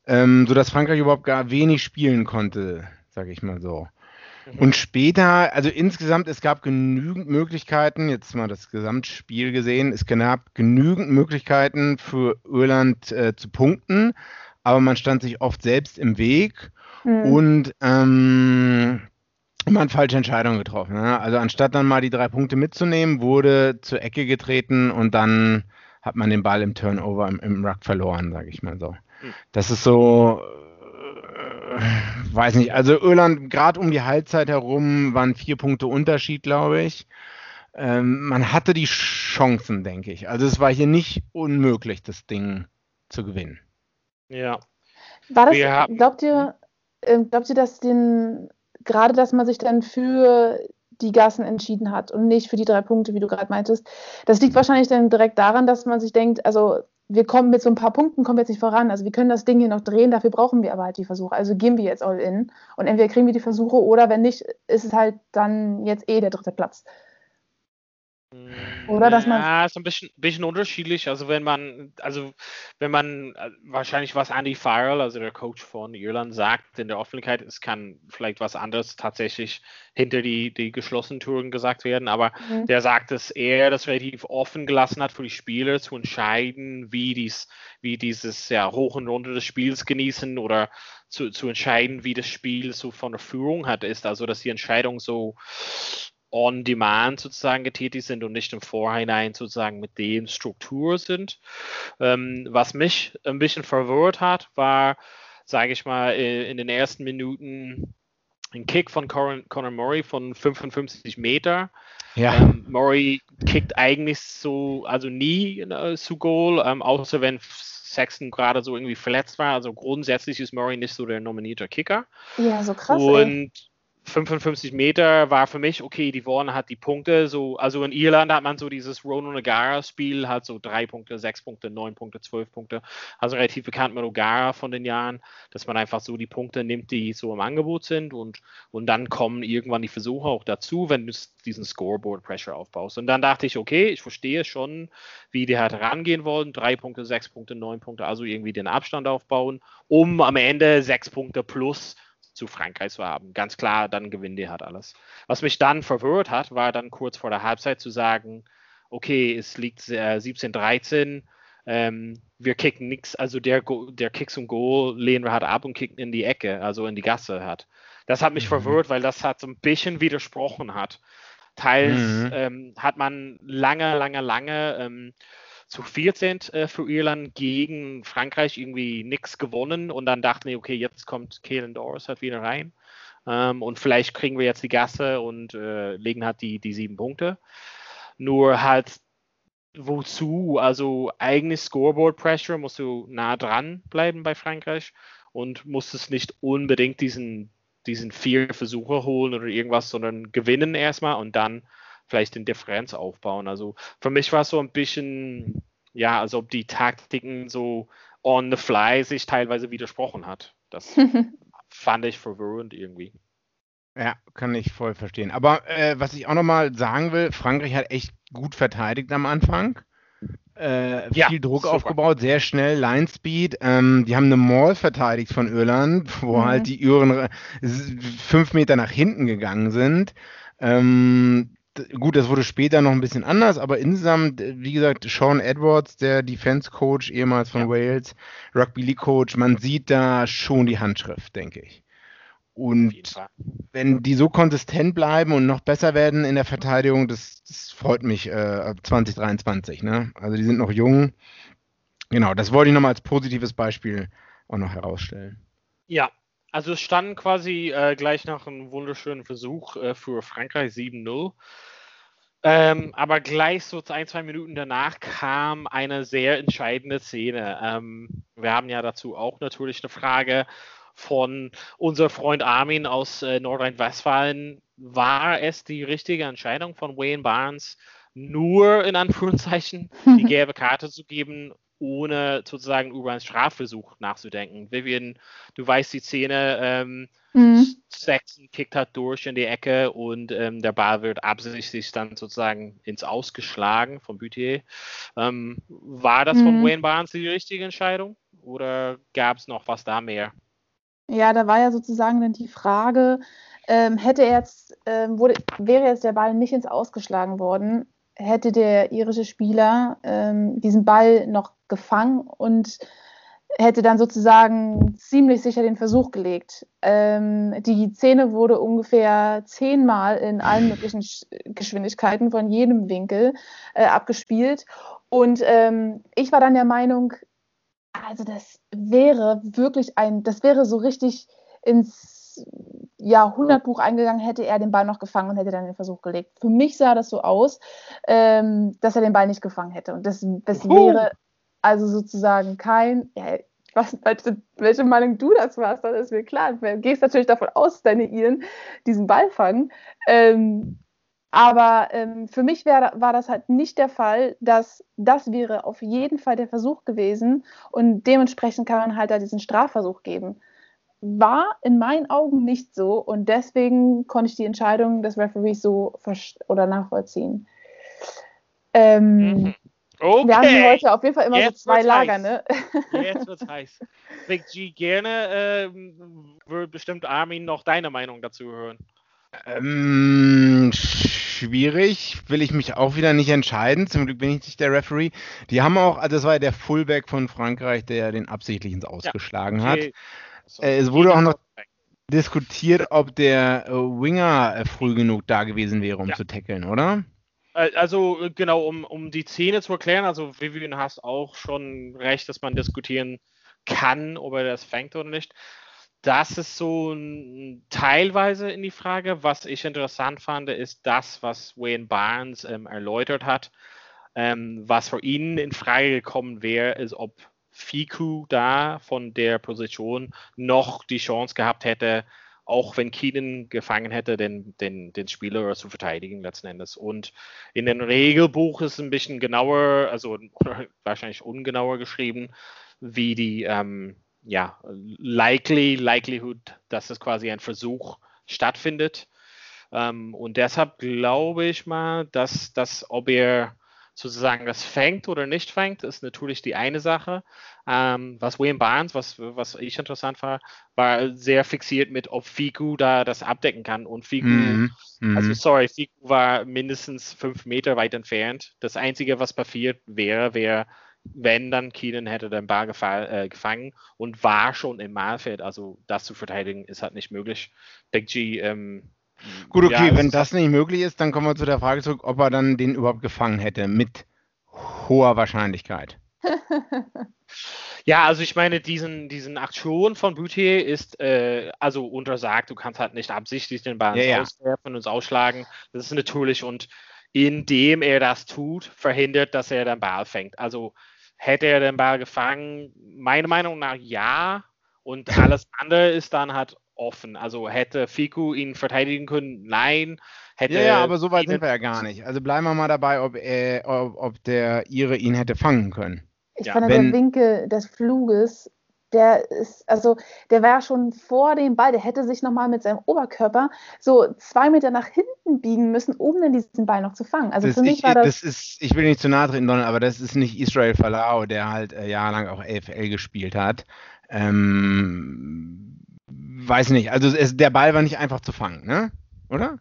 ähm, sodass Frankreich überhaupt gar wenig spielen konnte, sage ich mal so. Mhm. Und später, also insgesamt, es gab genügend Möglichkeiten, jetzt mal das Gesamtspiel gesehen, es gab genügend Möglichkeiten für Irland äh, zu punkten, aber man stand sich oft selbst im Weg mhm. und ähm, man hat falsche Entscheidungen getroffen. Ne? Also anstatt dann mal die drei Punkte mitzunehmen, wurde zur Ecke getreten und dann hat man den Ball im Turnover im, im Ruck verloren, sage ich mal so. Mhm. Das ist so weiß nicht, also Irland gerade um die Halbzeit herum waren vier Punkte Unterschied, glaube ich. Ähm, man hatte die Chancen, denke ich. Also es war hier nicht unmöglich, das Ding zu gewinnen. Ja. War das, glaubt ihr, ähm, glaubt ihr, dass den, gerade, dass man sich dann für die Gassen entschieden hat und nicht für die drei Punkte, wie du gerade meintest. Das liegt wahrscheinlich dann direkt daran, dass man sich denkt, also wir kommen mit so ein paar Punkten, kommen jetzt nicht voran. Also wir können das Ding hier noch drehen, dafür brauchen wir aber halt die Versuche. Also gehen wir jetzt all in und entweder kriegen wir die Versuche oder wenn nicht, ist es halt dann jetzt eh der dritte Platz. Oder dass man. Ja, ist ein bisschen, bisschen unterschiedlich. Also wenn man, also wenn man äh, wahrscheinlich was Andy Farrell, also der Coach von Irland, sagt in der Öffentlichkeit, es kann vielleicht was anderes tatsächlich hinter die, die geschlossenen Touren gesagt werden, aber mhm. der sagt, dass er das relativ offen gelassen hat für die Spieler zu entscheiden, wie dies, wie dieses ja, Hoch und Runter des Spiels genießen oder zu, zu entscheiden, wie das Spiel so von der Führung hat, ist. Also dass die Entscheidung so on demand sozusagen getätigt sind und nicht im Vorhinein sozusagen mit den Strukturen sind. Ähm, was mich ein bisschen verwirrt hat, war, sage ich mal, in den ersten Minuten ein Kick von Conor, Conor Murray von 55 Meter. Ja. Ähm, Murray kickt eigentlich so, also nie äh, zu Goal, ähm, außer wenn Sexton gerade so irgendwie verletzt war. Also grundsätzlich ist Murray nicht so der nominierte Kicker. Ja, so krass. Und ey 55 Meter war für mich, okay, die Warner hat die Punkte, so, also in Irland hat man so dieses Ronan O'Gara-Spiel, hat so drei Punkte, sechs Punkte, neun Punkte, zwölf Punkte, also relativ bekannt mit O'Gara von den Jahren, dass man einfach so die Punkte nimmt, die so im Angebot sind und, und dann kommen irgendwann die Versuche auch dazu, wenn du diesen Scoreboard-Pressure aufbaust. Und dann dachte ich, okay, ich verstehe schon, wie die halt rangehen wollen, drei Punkte, sechs Punkte, neun Punkte, also irgendwie den Abstand aufbauen, um am Ende sechs Punkte plus zu Frankreich zu haben. Ganz klar, dann gewinnen die halt alles. Was mich dann verwirrt hat, war dann kurz vor der Halbzeit zu sagen, okay, es liegt äh, 17-13, ähm, wir kicken nichts, also der, der Kicks und Goal lehnen wir halt ab und kicken in die Ecke, also in die Gasse hat. Das hat mich mhm. verwirrt, weil das hat so ein bisschen widersprochen hat. Teils mhm. ähm, hat man lange, lange, lange ähm, zu 14 äh, für Irland gegen Frankreich irgendwie nichts gewonnen und dann dachten wir, okay, jetzt kommt Kalen Doris halt wieder rein ähm, und vielleicht kriegen wir jetzt die Gasse und äh, legen halt die, die sieben Punkte. Nur halt wozu? Also eigentlich Scoreboard Pressure musst du nah dran bleiben bei Frankreich und musstest nicht unbedingt diesen, diesen vier Versuche holen oder irgendwas, sondern gewinnen erstmal und dann vielleicht den Differenz aufbauen. Also für mich war es so ein bisschen, ja, als ob die Taktiken so on the fly sich teilweise widersprochen hat. Das <laughs> fand ich verwirrend irgendwie. Ja, kann ich voll verstehen. Aber äh, was ich auch nochmal sagen will, Frankreich hat echt gut verteidigt am Anfang. Äh, ja, viel Druck super. aufgebaut, sehr schnell, Line Speed. Ähm, die haben eine Mall verteidigt von Irland, wo mhm. halt die Iren fünf Meter nach hinten gegangen sind. Ähm, gut, das wurde später noch ein bisschen anders, aber insgesamt, wie gesagt, Sean Edwards, der Defense Coach, ehemals von ja. Wales, Rugby League Coach, man sieht da schon die Handschrift, denke ich. Und wenn die so konsistent bleiben und noch besser werden in der Verteidigung, das, das freut mich äh, 2023. Ne? Also die sind noch jung. Genau, das wollte ich nochmal als positives Beispiel auch noch herausstellen. Ja, also es stand quasi äh, gleich nach einem wunderschönen Versuch äh, für Frankreich 7-0. Ähm, aber gleich so ein, zwei Minuten danach kam eine sehr entscheidende Szene. Ähm, wir haben ja dazu auch natürlich eine Frage von unser Freund Armin aus äh, Nordrhein-Westfalen. War es die richtige Entscheidung von Wayne Barnes, nur in Anführungszeichen <laughs> die gelbe Karte zu geben ohne sozusagen über einen Strafversuch nachzudenken. Vivian, du weißt die Szene, ähm, mhm. Saxon kickt halt durch in die Ecke und ähm, der Ball wird absichtlich dann sozusagen ins Ausgeschlagen von Bütier. Ähm, war das mhm. von Wayne Barnes die richtige Entscheidung oder gab es noch was da mehr? Ja, da war ja sozusagen dann die Frage, ähm, hätte er jetzt, ähm, wurde, wäre jetzt der Ball nicht ins Ausgeschlagen worden, hätte der irische Spieler ähm, diesen Ball noch gefangen und hätte dann sozusagen ziemlich sicher den Versuch gelegt. Ähm, die Szene wurde ungefähr zehnmal in allen möglichen Geschwindigkeiten von jedem Winkel äh, abgespielt. Und ähm, ich war dann der Meinung, also das wäre wirklich ein, das wäre so richtig ins Jahrhundertbuch eingegangen, hätte er den Ball noch gefangen und hätte dann den Versuch gelegt. Für mich sah das so aus, ähm, dass er den Ball nicht gefangen hätte. Und das, das wäre also sozusagen kein, ja, was, welche Meinung du dazu hast, das ist mir klar. Du gehst natürlich davon aus, dass deine Iren diesen Ball fangen. Ähm, aber ähm, für mich wär, war das halt nicht der Fall, dass das wäre auf jeden Fall der Versuch gewesen und dementsprechend kann man halt da diesen Strafversuch geben war in meinen Augen nicht so und deswegen konnte ich die Entscheidung des Referees so oder nachvollziehen. Ähm, okay. Wir haben heute auf jeden Fall immer Jetzt so zwei Lager, heiß. ne? Jetzt wird's heiß. Big G, gerne äh, würde bestimmt Armin noch deine Meinung dazu hören. Ähm, schwierig, will ich mich auch wieder nicht entscheiden. Zum Glück bin ich nicht der Referee. Die haben auch, also das war ja der Fullback von Frankreich, der den absichtlich ins Ausgeschlagen ja, okay. hat. Äh, es wurde auch noch diskutiert, ob der äh, Winger äh, früh genug da gewesen wäre, um ja. zu tackeln, oder? Also genau, um, um die Szene zu erklären, also Vivian hast auch schon recht, dass man diskutieren kann, ob er das fängt oder nicht. Das ist so ein, teilweise in die Frage. Was ich interessant fand, ist das, was Wayne Barnes ähm, erläutert hat. Ähm, was für ihn in Frage gekommen wäre, ist, ob Fiku da von der Position noch die Chance gehabt hätte, auch wenn Keenan gefangen hätte, den, den, den Spieler zu verteidigen letzten Endes. Und in dem Regelbuch ist ein bisschen genauer, also <laughs> wahrscheinlich ungenauer geschrieben, wie die ähm, ja, likely, likelihood, dass es quasi ein Versuch stattfindet. Ähm, und deshalb glaube ich mal, dass, dass ob er sozusagen das fängt oder nicht fängt, ist natürlich die eine Sache. Ähm, was William Barnes, was, was ich interessant war, war sehr fixiert mit, ob Figu da das abdecken kann. Und Figu, mm -hmm. also sorry, Figu war mindestens fünf Meter weit entfernt. Das Einzige, was passiert wäre, wäre, wenn dann Keenan hätte den Ball äh, gefangen und war schon im Mahlfeld. Also das zu verteidigen ist halt nicht möglich. Big G ähm, Gut, okay, ja, wenn das nicht möglich ist, dann kommen wir zu der Frage zurück, ob er dann den überhaupt gefangen hätte, mit hoher Wahrscheinlichkeit. <laughs> ja, also ich meine, diesen, diesen Aktion von Boutier ist äh, also untersagt. Du kannst halt nicht absichtlich den Ball ja, auswerfen und ausschlagen. Das ist natürlich und indem er das tut, verhindert, dass er den Ball fängt. Also hätte er den Ball gefangen, meiner Meinung nach ja. Und <laughs> alles andere ist dann halt offen. Also hätte Fiku ihn verteidigen können? Nein. Hätte ja, ja, aber so weit sind wir ja gar <laughs> nicht. Also bleiben wir mal dabei, ob, äh, ob, ob der Ire ihn hätte fangen können. Ich ja. fand Wenn, der Winkel des Fluges, der ist, also der war schon vor dem Ball, der hätte sich nochmal mit seinem Oberkörper so zwei Meter nach hinten biegen müssen, um dann diesen Ball noch zu fangen. Also für mich ich, war das. Das ist, ich will nicht zu nahe treten, Donald, aber das ist nicht Israel Falau, der halt äh, jahrelang auch AFL gespielt hat. Ähm, weiß nicht, also es, der Ball war nicht einfach zu fangen, ne? Oder?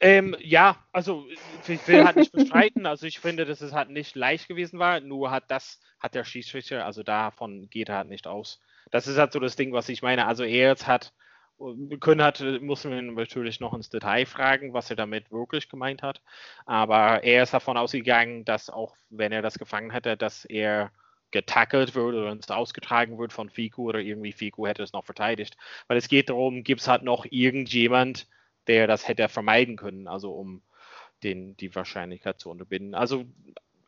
Ähm, ja, also ich will halt nicht bestreiten. Also ich finde, dass es halt nicht leicht gewesen war. Nur hat das, hat der Schiedsrichter, also davon geht er halt nicht aus. Das ist halt so das Ding, was ich meine. Also er jetzt hat, wir können halt, muss man natürlich noch ins Detail fragen, was er damit wirklich gemeint hat. Aber er ist davon ausgegangen, dass auch wenn er das gefangen hätte, dass er getackelt wird oder uns ausgetragen wird von Fiku oder irgendwie Fiku hätte es noch verteidigt. Weil es geht darum, gibt es halt noch irgendjemand, der das hätte vermeiden können, also um den, die Wahrscheinlichkeit zu unterbinden. Also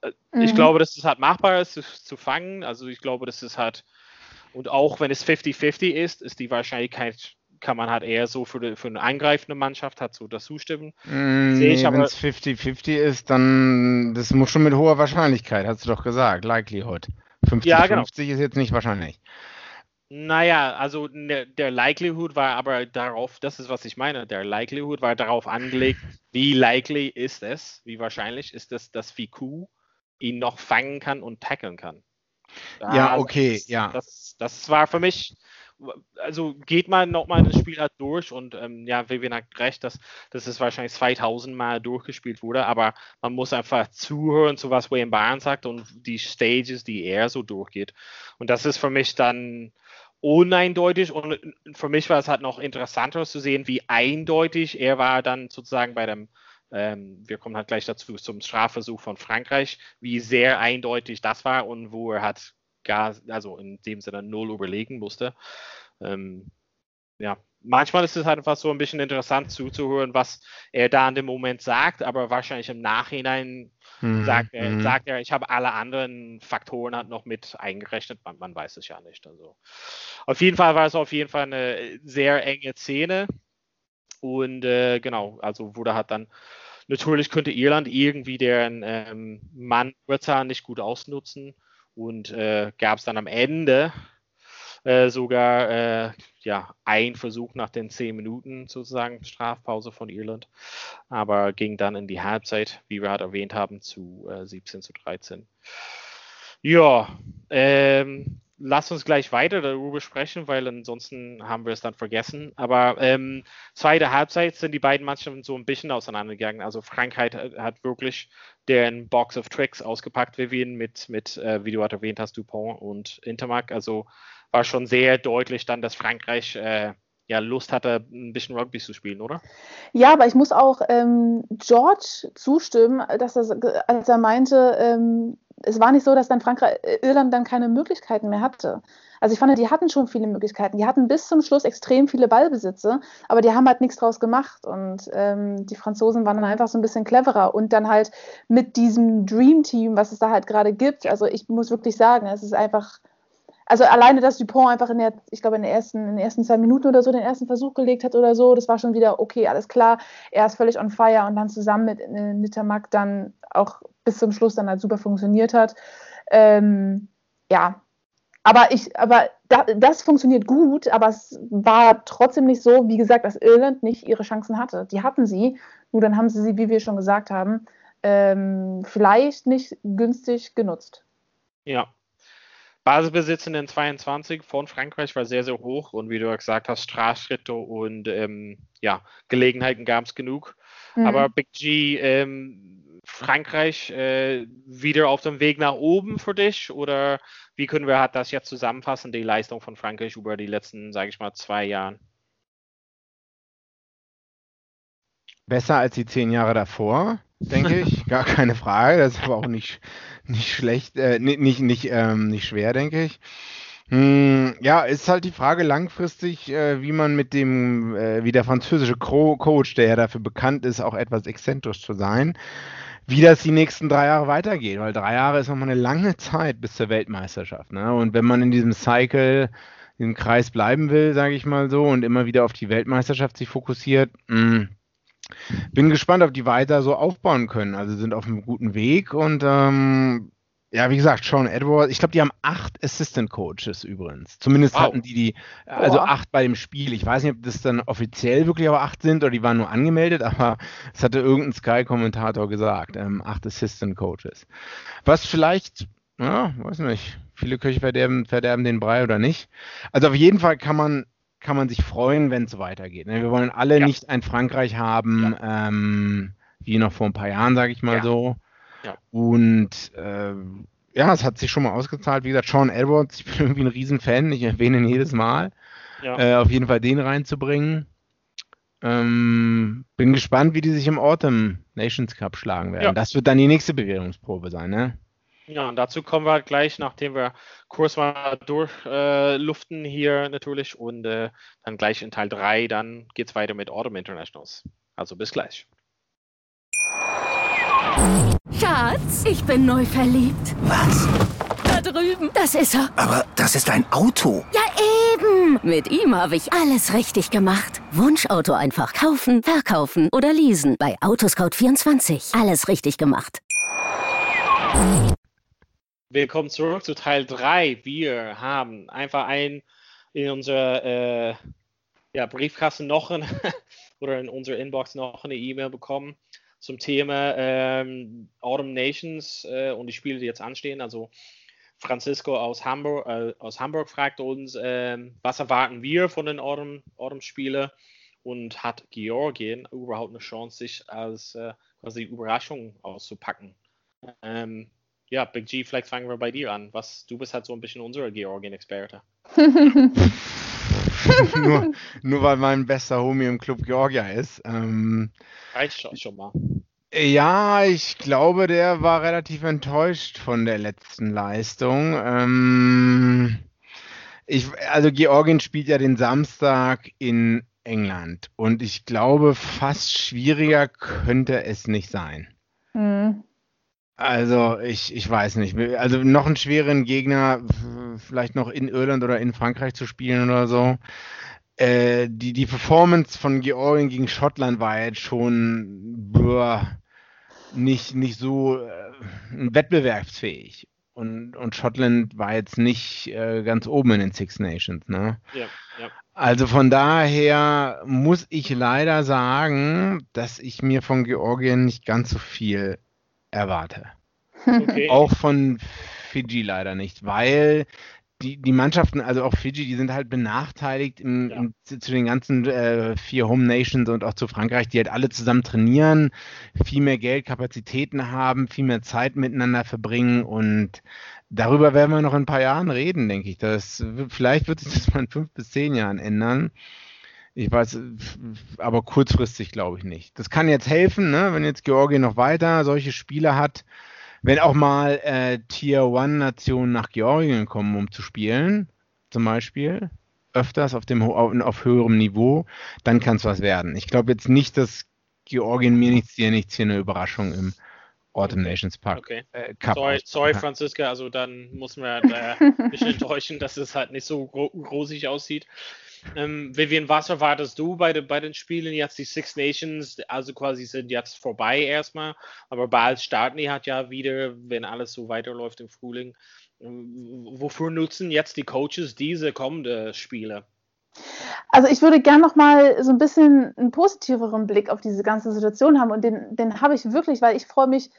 äh, mhm. ich glaube, dass es halt machbar ist, es zu fangen. Also ich glaube, dass es halt, und auch wenn es 50-50 ist, ist die Wahrscheinlichkeit kann man halt eher so für, die, für eine angreifende Mannschaft hat so das zustimmen. Mm, nee, Wenn es 50-50 ist, dann das muss schon mit hoher Wahrscheinlichkeit, hast du doch gesagt, Likelihood. 50-50 ja, genau. ist jetzt nicht wahrscheinlich. Naja, also ne, der Likelihood war aber darauf, das ist was ich meine, der Likelihood war darauf angelegt, wie likely ist es, wie wahrscheinlich ist es, dass Fiku ihn noch fangen kann und tackeln kann. Da, ja, okay, das, ja. Das, das war für mich, also geht man nochmal das Spiel halt durch und ähm, ja, Vivian hat recht, dass, dass es wahrscheinlich 2000 Mal durchgespielt wurde, aber man muss einfach zuhören zu was Wayne Barnes sagt und die Stages, die er so durchgeht. Und das ist für mich dann uneindeutig und für mich war es halt noch interessanter zu sehen, wie eindeutig er war dann sozusagen bei dem ähm, wir kommen halt gleich dazu zum Strafversuch von Frankreich, wie sehr eindeutig das war und wo er hat gar, also in dem Sinne null überlegen musste. Ähm, ja, manchmal ist es halt einfach so ein bisschen interessant zuzuhören, was er da in dem Moment sagt, aber wahrscheinlich im Nachhinein mhm. sagt, er, mhm. sagt er, ich habe alle anderen Faktoren halt noch mit eingerechnet, man, man, weiß es ja nicht. Also auf jeden Fall war es auf jeden Fall eine sehr enge Szene und äh, genau, also wurde halt dann natürlich könnte Irland irgendwie deren ähm, Mann nicht gut ausnutzen und äh, gab es dann am Ende äh, sogar äh, ja, ein Versuch nach den zehn Minuten sozusagen Strafpause von Irland, aber ging dann in die Halbzeit, wie wir halt erwähnt haben, zu 17 äh, zu 13. Ja, ähm, lass uns gleich weiter darüber sprechen, weil ansonsten haben wir es dann vergessen. Aber ähm, zweite Halbzeit sind die beiden Mannschaften so ein bisschen auseinandergegangen. Also Frankreich hat, hat wirklich deren Box of Tricks ausgepackt, Vivian, mit, mit äh, wie du halt erwähnt hast, Dupont und Intermark. Also war schon sehr deutlich dann, dass Frankreich äh, ja Lust hatte, ein bisschen Rugby zu spielen, oder? Ja, aber ich muss auch ähm, George zustimmen, dass er, als er meinte, ähm, es war nicht so, dass dann Frankreich, äh, Irland dann keine Möglichkeiten mehr hatte. Also ich fand, die hatten schon viele Möglichkeiten. Die hatten bis zum Schluss extrem viele Ballbesitze, aber die haben halt nichts draus gemacht. Und ähm, die Franzosen waren dann einfach so ein bisschen cleverer. Und dann halt mit diesem Dream Team, was es da halt gerade gibt. Also ich muss wirklich sagen, es ist einfach also alleine, dass Dupont einfach in der, ich glaube, in, der ersten, in den ersten zwei Minuten oder so den ersten Versuch gelegt hat oder so, das war schon wieder okay, alles klar. Er ist völlig on fire und dann zusammen mit äh, Nittermack dann auch bis zum Schluss dann halt super funktioniert hat. Ähm, ja, aber ich, aber da, das funktioniert gut, aber es war trotzdem nicht so, wie gesagt, dass Irland nicht ihre Chancen hatte. Die hatten sie, nur dann haben sie sie, wie wir schon gesagt haben, ähm, vielleicht nicht günstig genutzt. Ja, Basisbesitz in den 22 von Frankreich war sehr, sehr hoch und wie du gesagt hast, Strafschritte und ähm, ja, Gelegenheiten gab es genug. Mhm. Aber Big G, ähm, Frankreich äh, wieder auf dem Weg nach oben für dich oder wie können wir halt das jetzt zusammenfassen, die Leistung von Frankreich über die letzten, sage ich mal, zwei Jahre? Besser als die zehn Jahre davor, denke ich. <laughs> Gar keine Frage. Das ist aber auch nicht, nicht schlecht, äh, nicht, nicht, ähm, nicht schwer, denke ich. Hm, ja, ist halt die Frage langfristig, äh, wie man mit dem, äh, wie der französische Co Coach, der ja dafür bekannt ist, auch etwas exzentrisch zu sein, wie das die nächsten drei Jahre weitergeht, weil drei Jahre ist nochmal eine lange Zeit bis zur Weltmeisterschaft. Ne? Und wenn man in diesem Cycle, im Kreis bleiben will, sage ich mal so, und immer wieder auf die Weltmeisterschaft sich fokussiert, mh, hm, bin gespannt, ob die weiter so aufbauen können. Also sind auf einem guten Weg und ähm, ja, wie gesagt, Sean Edwards, ich glaube, die haben acht Assistant Coaches übrigens. Zumindest wow. hatten die die, also Boah. acht bei dem Spiel. Ich weiß nicht, ob das dann offiziell wirklich aber acht sind oder die waren nur angemeldet, <laughs> aber es hatte irgendein Sky-Kommentator gesagt, ähm, acht Assistant Coaches. Was vielleicht, ja, weiß nicht, viele Köche verderben, verderben den Brei oder nicht. Also auf jeden Fall kann man kann man sich freuen, wenn es weitergeht. Ne? Wir wollen alle ja. nicht ein Frankreich haben, ja. ähm, wie noch vor ein paar Jahren, sage ich mal ja. so. Und äh, ja, es hat sich schon mal ausgezahlt. Wie gesagt, Sean Edwards, <laughs> ich bin irgendwie ein Riesenfan, ich erwähne ihn jedes Mal. Äh, auf jeden Fall den reinzubringen. Ähm, bin gespannt, wie die sich im Autumn Nations Cup schlagen werden. Das wird dann die nächste Bewährungsprobe sein, ne? Ja, und dazu kommen wir gleich, nachdem wir kurz mal durchluften äh, hier natürlich und äh, dann gleich in Teil 3, dann geht es weiter mit Autumn Internationals. Also bis gleich. Schatz, ich bin neu verliebt. Was? Da drüben. Das ist er. Aber das ist ein Auto. Ja, eben. Mit ihm habe ich alles richtig gemacht. Wunschauto einfach kaufen, verkaufen oder leasen. Bei Autoscout24. Alles richtig gemacht. Willkommen zurück zu Teil 3. Wir haben einfach ein in unserer äh, ja, Briefkasten noch ein, <laughs> oder in unserer Inbox noch eine E-Mail bekommen zum Thema ähm, Autumn Nations äh, und die Spiele, die jetzt anstehen. Also Francisco aus Hamburg, äh, aus Hamburg fragt uns, äh, was erwarten wir von den Autumn, Autumn Spielen und hat Georgien überhaupt eine Chance, sich als äh, quasi Überraschung auszupacken? Ähm, ja, Big G, vielleicht fangen wir bei dir an. Was, du bist halt so ein bisschen unser Georgien-Experte. <laughs> nur, nur weil mein bester Homie im Club Georgia ist. Ähm, Reicht schon, schon mal. Ja, ich glaube, der war relativ enttäuscht von der letzten Leistung. Ähm, ich, also Georgien spielt ja den Samstag in England und ich glaube, fast schwieriger könnte es nicht sein. Mhm. Also, ich, ich weiß nicht. Also, noch einen schweren Gegner, vielleicht noch in Irland oder in Frankreich zu spielen oder so. Äh, die, die Performance von Georgien gegen Schottland war jetzt schon boah, nicht, nicht so äh, wettbewerbsfähig. Und, und Schottland war jetzt nicht äh, ganz oben in den Six Nations. Ne? Ja, ja. Also von daher muss ich leider sagen, dass ich mir von Georgien nicht ganz so viel erwarte. Okay. Auch von Fiji leider nicht, weil die, die Mannschaften, also auch Fiji, die sind halt benachteiligt im, ja. im, zu, zu, den ganzen äh, vier Home Nations und auch zu Frankreich, die halt alle zusammen trainieren, viel mehr Geld, Kapazitäten haben, viel mehr Zeit miteinander verbringen und darüber werden wir noch in ein paar Jahren reden, denke ich. Das, vielleicht wird sich das mal in fünf bis zehn Jahren ändern. Ich weiß, aber kurzfristig glaube ich nicht. Das kann jetzt helfen, ne? wenn jetzt Georgien noch weiter solche Spiele hat, wenn auch mal äh, Tier One Nationen nach Georgien kommen, um zu spielen, zum Beispiel, öfters auf dem auf, auf höherem Niveau, dann kann es was werden. Ich glaube jetzt nicht, dass Georgien mir nichts dir nichts hier eine Überraschung im Autumn Nations Park. Okay. Äh, sorry, sorry, Franziska, also dann muss man da <laughs> ein bisschen enttäuschen, dass es halt nicht so rosig aussieht. Ähm, Vivian, was erwartest du bei, de, bei den Spielen jetzt? Die Six Nations, also quasi sind jetzt vorbei erstmal, aber bald starten die halt ja wieder, wenn alles so weiterläuft im Frühling. Ähm, wofür nutzen jetzt die Coaches diese kommenden Spiele? Also ich würde gerne noch mal so ein bisschen einen positiveren Blick auf diese ganze Situation haben und den, den habe ich wirklich, weil ich freue mich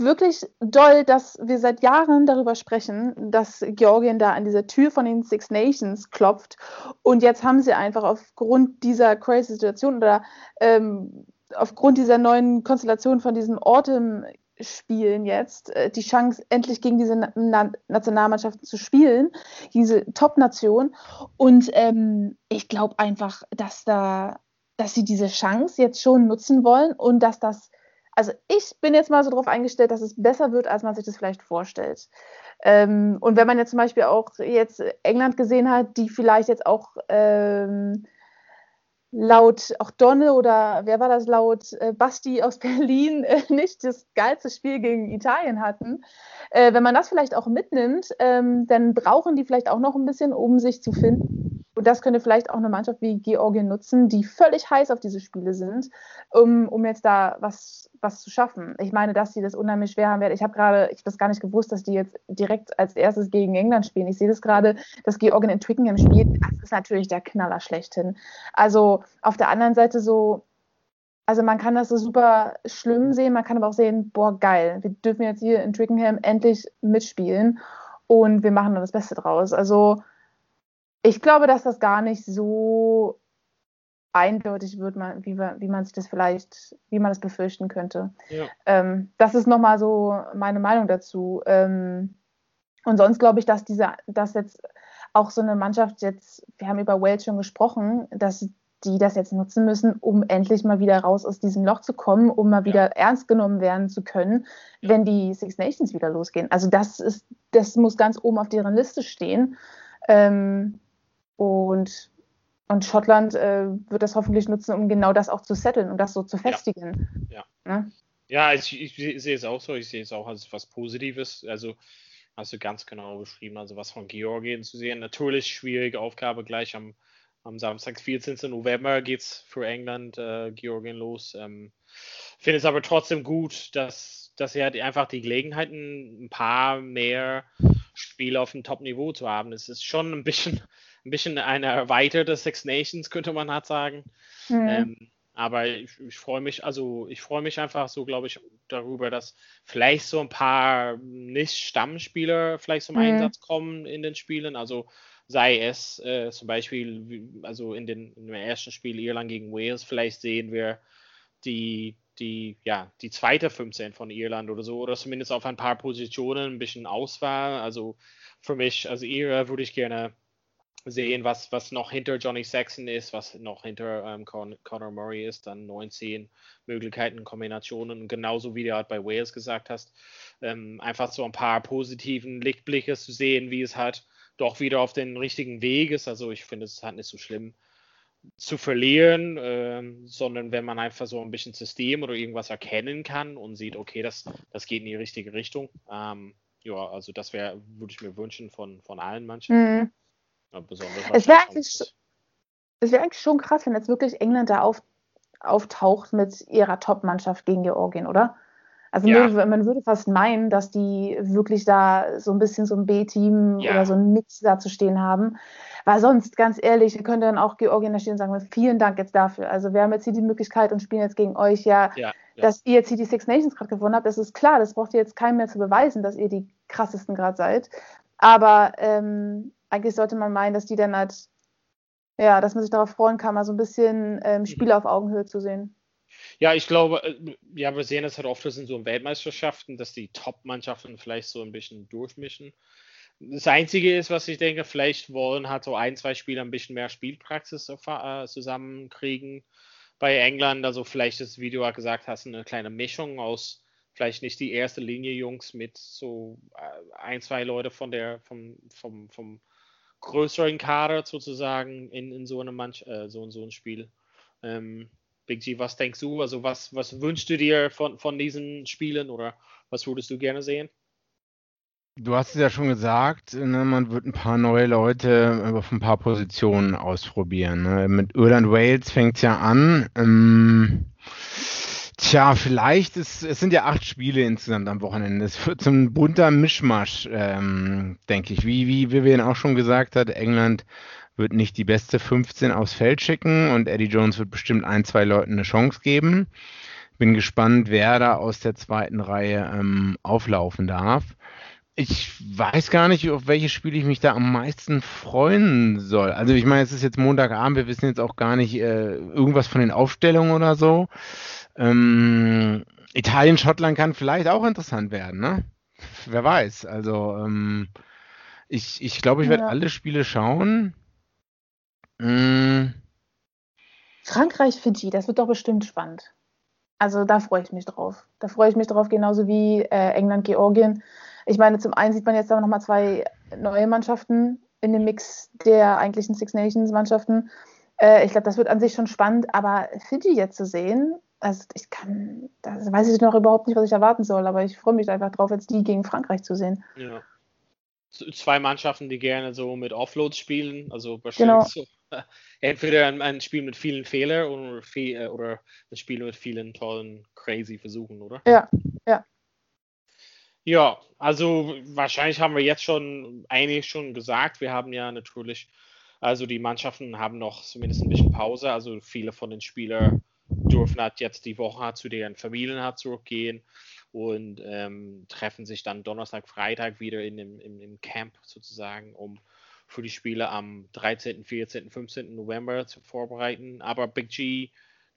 wirklich doll, dass wir seit Jahren darüber sprechen, dass Georgien da an dieser Tür von den Six Nations klopft. Und jetzt haben sie einfach aufgrund dieser crazy Situation oder ähm, aufgrund dieser neuen Konstellation von diesen Autumn-Spielen jetzt äh, die Chance, endlich gegen diese Na Nationalmannschaften zu spielen, diese Top-Nation. Und ähm, ich glaube einfach, dass da, dass sie diese Chance jetzt schon nutzen wollen und dass das also ich bin jetzt mal so darauf eingestellt, dass es besser wird, als man sich das vielleicht vorstellt. Ähm, und wenn man jetzt zum Beispiel auch jetzt England gesehen hat, die vielleicht jetzt auch ähm, laut auch Donne oder wer war das laut äh, Basti aus <laughs> Berlin äh, nicht das geilste Spiel gegen Italien hatten. Äh, wenn man das vielleicht auch mitnimmt, ähm, dann brauchen die vielleicht auch noch ein bisschen, um sich zu finden. Und das könnte vielleicht auch eine Mannschaft wie Georgien nutzen, die völlig heiß auf diese Spiele sind, um, um jetzt da was, was zu schaffen. Ich meine, dass sie das unheimlich schwer haben werden. Ich habe gerade, ich habe das gar nicht gewusst, dass die jetzt direkt als erstes gegen England spielen. Ich sehe das gerade, dass Georgien in Twickenham spielt. Das ist natürlich der Knaller schlechthin. Also auf der anderen Seite so, also man kann das so super schlimm sehen, man kann aber auch sehen, boah, geil, wir dürfen jetzt hier in Twickenham endlich mitspielen und wir machen dann das Beste draus. Also Ich glaube, dass das gar nicht so eindeutig wird, man, wie, wie man sich das vielleicht, wie man das befürchten könnte. Ja. Ähm, das ist nochmal so meine Meinung dazu. Ähm, und sonst glaube ich, dass diese, dass jetzt auch so eine Mannschaft jetzt, wir haben über Wales schon gesprochen, dass die das jetzt nutzen müssen, um endlich mal wieder raus aus diesem Loch zu kommen, um mal wieder ja. ernst genommen werden zu können, wenn die Six Nations wieder losgehen. Also das ist, das muss ganz oben auf deren Liste stehen. Ähm, und, und Schottland äh, wird das hoffentlich nutzen, um genau das auch zu setteln und das so zu festigen. Ja. Ja, ne? ja ich, ich, sehe es auch so. Ich sehe es auch als was Positives. Also hast du ganz genau beschrieben, also was von Georgien zu sehen. Natürlich schwierige Aufgabe gleich am am Samstag, 14. November, geht es für England, äh, Georgien los. Ähm, Finde es aber trotzdem gut, dass, dass sie halt einfach die Gelegenheiten, ein paar mehr Spiele auf dem Top-Niveau zu haben. Es ist schon ein bisschen, ein bisschen eine erweiterte Six Nations, könnte man halt sagen. Mhm. Ähm, aber ich, ich freue mich, also ich freue mich einfach so, glaube ich, darüber, dass vielleicht so ein paar Nicht-Stammspieler vielleicht zum mhm. Einsatz kommen in den Spielen. Also sei es äh, zum Beispiel, also in, den, in dem ersten Spiel Irland gegen Wales, vielleicht sehen wir die, die, ja, die zweite 15 von Irland oder so, oder zumindest auf ein paar Positionen ein bisschen Auswahl. Also für mich, also ihr würde ich gerne sehen, was, was noch hinter Johnny Saxon ist, was noch hinter ähm, Con Conor Murray ist, dann 19 Möglichkeiten, Kombinationen, genauso wie du halt bei Wales gesagt hast, ähm, einfach so ein paar positiven Lichtblicke zu sehen, wie es halt doch wieder auf den richtigen Weg ist. Also ich finde es halt nicht so schlimm zu verlieren, äh, sondern wenn man einfach so ein bisschen System oder irgendwas erkennen kann und sieht, okay, das, das geht in die richtige Richtung. Ähm, ja, also das wäre, würde ich mir wünschen von, von allen manchen. Mhm. Es wäre eigentlich, wär eigentlich schon krass, wenn jetzt wirklich England da auf, auftaucht mit ihrer Top-Mannschaft gegen Georgien, oder? Also ja. man würde fast meinen, dass die wirklich da so ein bisschen so ein B-Team ja. oder so ein Mix da zu stehen haben. Weil sonst, ganz ehrlich, ihr könnt dann auch Georgien da stehen und sagen, vielen Dank jetzt dafür. Also wir haben jetzt hier die Möglichkeit und spielen jetzt gegen euch ja, ja dass ihr jetzt hier die Six Nations gerade gewonnen habt. Das ist klar, das braucht ihr jetzt keinem mehr zu beweisen, dass ihr die krassesten gerade seid. Aber ähm, eigentlich sollte man meinen, dass die dann halt, ja, dass man sich darauf freuen kann, mal so ein bisschen ähm, Spiele auf Augenhöhe zu sehen. Ja, ich glaube, äh, ja, wir sehen es halt oft in so Weltmeisterschaften, dass die Top-Mannschaften vielleicht so ein bisschen durchmischen. Das Einzige ist, was ich denke, vielleicht wollen halt so ein, zwei Spieler ein bisschen mehr Spielpraxis äh, zusammenkriegen bei England. Also vielleicht ist, wie du ja gesagt hast, eine kleine Mischung aus vielleicht nicht die erste Linie Jungs mit so äh, ein, zwei Leute von der, vom, vom, vom größeren Kader sozusagen in, in so einem Manch, äh, so, so ein Spiel. Ähm, Big G, was denkst du? Also was, was wünschst du dir von, von diesen Spielen oder was würdest du gerne sehen? Du hast es ja schon gesagt, ne, man wird ein paar neue Leute auf ein paar Positionen ausprobieren. Ne? Mit Irland Wales fängt es ja an. Ähm, tja, vielleicht ist, es sind ja acht Spiele insgesamt am Wochenende. Es wird ein bunter Mischmasch, ähm, denke ich. Wie, wie Vivian auch schon gesagt hat, England wird nicht die beste 15 aufs Feld schicken und Eddie Jones wird bestimmt ein, zwei Leuten eine Chance geben. Bin gespannt, wer da aus der zweiten Reihe ähm, auflaufen darf. Ich weiß gar nicht, auf welche Spiele ich mich da am meisten freuen soll. Also ich meine, es ist jetzt Montagabend, wir wissen jetzt auch gar nicht äh, irgendwas von den Aufstellungen oder so. Ähm, Italien, Schottland kann vielleicht auch interessant werden, ne? Wer weiß. Also ähm, ich, ich glaube, ich werde ja. alle Spiele schauen. Mm. Frankreich, Fiji, das wird doch bestimmt spannend. Also da freue ich mich drauf. Da freue ich mich drauf, genauso wie äh, England, Georgien. Ich meine, zum einen sieht man jetzt aber nochmal zwei neue Mannschaften in dem Mix der eigentlichen Six Nations Mannschaften. Äh, ich glaube, das wird an sich schon spannend, aber Fiji jetzt zu sehen, also ich kann, da weiß ich noch überhaupt nicht, was ich erwarten soll, aber ich freue mich einfach drauf, jetzt die gegen Frankreich zu sehen. Ja. Zwei Mannschaften, die gerne so mit Offloads spielen, also wahrscheinlich genau. so <laughs> entweder ein, ein, Spiel mit vielen Fehlern oder, äh, oder ein Spiel mit vielen tollen, crazy Versuchen, oder? Ja, ja. Ja, also wahrscheinlich haben wir jetzt schon einiges schon gesagt. Wir haben ja natürlich, also die Mannschaften haben noch zumindest ein bisschen Pause. Also viele von den Spielern dürfen halt jetzt die Woche zu deren Familien halt zurückgehen und ähm, treffen sich dann Donnerstag, Freitag wieder in dem, im, im Camp sozusagen, um für die Spiele am 13., 14., 15. November zu vorbereiten. Aber Big G,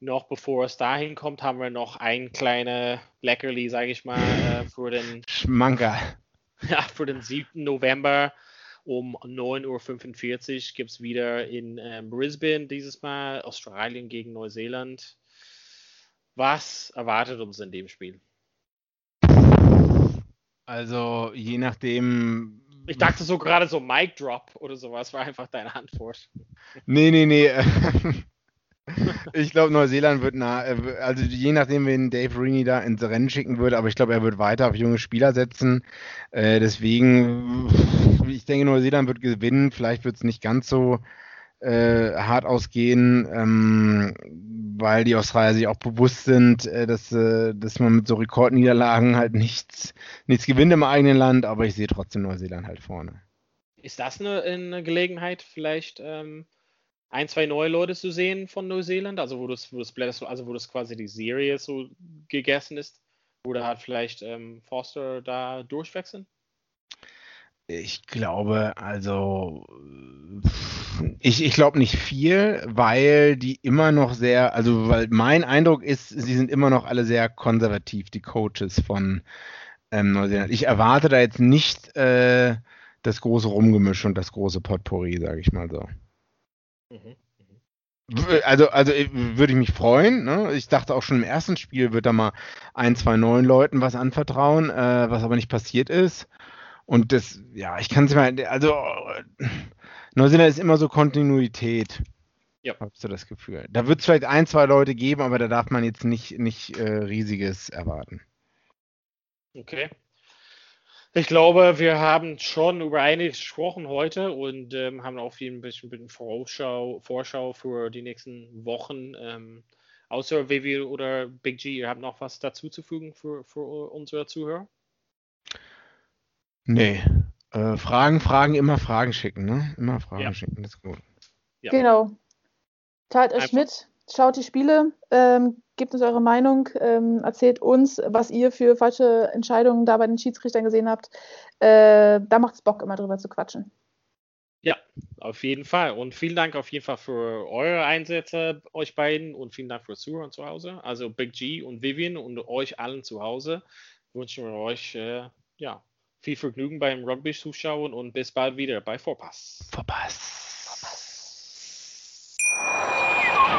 noch bevor es dahin kommt, haben wir noch ein kleine Leckerli, sage ich mal, äh, für den <laughs> Schmanker. <laughs> Ja, für den 7. November um 9.45 Uhr gibt es wieder in ähm, Brisbane dieses Mal Australien gegen Neuseeland. Was erwartet uns in dem Spiel? Also je nachdem. Ich dachte so gerade so Mic Drop oder sowas war einfach deine Antwort. Nee, nee, nee. <laughs> ich glaube, Neuseeland wird nah, also je nachdem, wen Dave Rini da ins Rennen schicken würde, aber ich glaube, er wird weiter auf junge Spieler setzen. Äh, deswegen, ich denke, Neuseeland wird gewinnen. Vielleicht wird es nicht ganz so äh, hart ausgehen, ähm, weil die Australier sich auch bewusst sind, äh, dass, äh, dass man mit so Rekordniederlagen halt nichts, nichts gewinnt im eigenen Land, aber ich sehe trotzdem Neuseeland halt vorne. Ist das eine, eine Gelegenheit, vielleicht ähm, ein, zwei neue Leute zu sehen von Neuseeland? Also wo das, wo das, also wo das quasi die Serie so gegessen ist? Oder hat vielleicht ähm, Forster da durchwechseln? Ich glaube, also ich, ich glaube nicht viel, weil die immer noch sehr, also weil mein Eindruck ist, sie sind immer noch alle sehr konservativ, die Coaches von ähm, Neuseeland. Ich erwarte da jetzt nicht äh, das große Rumgemisch und das große Potpourri, sage ich mal so. Mhm. Also, also äh, würde ich mich freuen. Ne? Ich dachte auch schon im ersten Spiel wird da mal ein, zwei neuen Leuten was anvertrauen, äh, was aber nicht passiert ist. Und das, ja, ich kann es mal, also Neuseeland ist immer so Kontinuität. Ja. Hast du das Gefühl? Da wird es vielleicht ein, zwei Leute geben, aber da darf man jetzt nicht, nicht äh, riesiges erwarten. Okay. Ich glaube, wir haben schon über einiges gesprochen heute und ähm, haben auch viel ein bisschen, bisschen Vorschau, Vorschau für die nächsten Wochen. Ähm, außer Vivi oder Big G, ihr habt noch was dazuzufügen für, für unsere Zuhörer? Nee. Äh, Fragen, Fragen, immer Fragen schicken, ne? Immer Fragen ja. schicken, das ist gut. Ja. Genau. Teilt euch Einfach. mit, schaut die Spiele, ähm, gebt uns eure Meinung, ähm, erzählt uns, was ihr für falsche Entscheidungen da bei den Schiedsrichtern gesehen habt. Äh, da macht es Bock, immer drüber zu quatschen. Ja, auf jeden Fall. Und vielen Dank auf jeden Fall für eure Einsätze, euch beiden, und vielen Dank fürs Zuhören zu Hause. Also Big G und Vivian und euch allen zu Hause wünschen wir euch äh, ja, viel Vergnügen beim Rugby-Zuschauen und bis bald wieder bei Vorpass. Vorpass. Vorpass.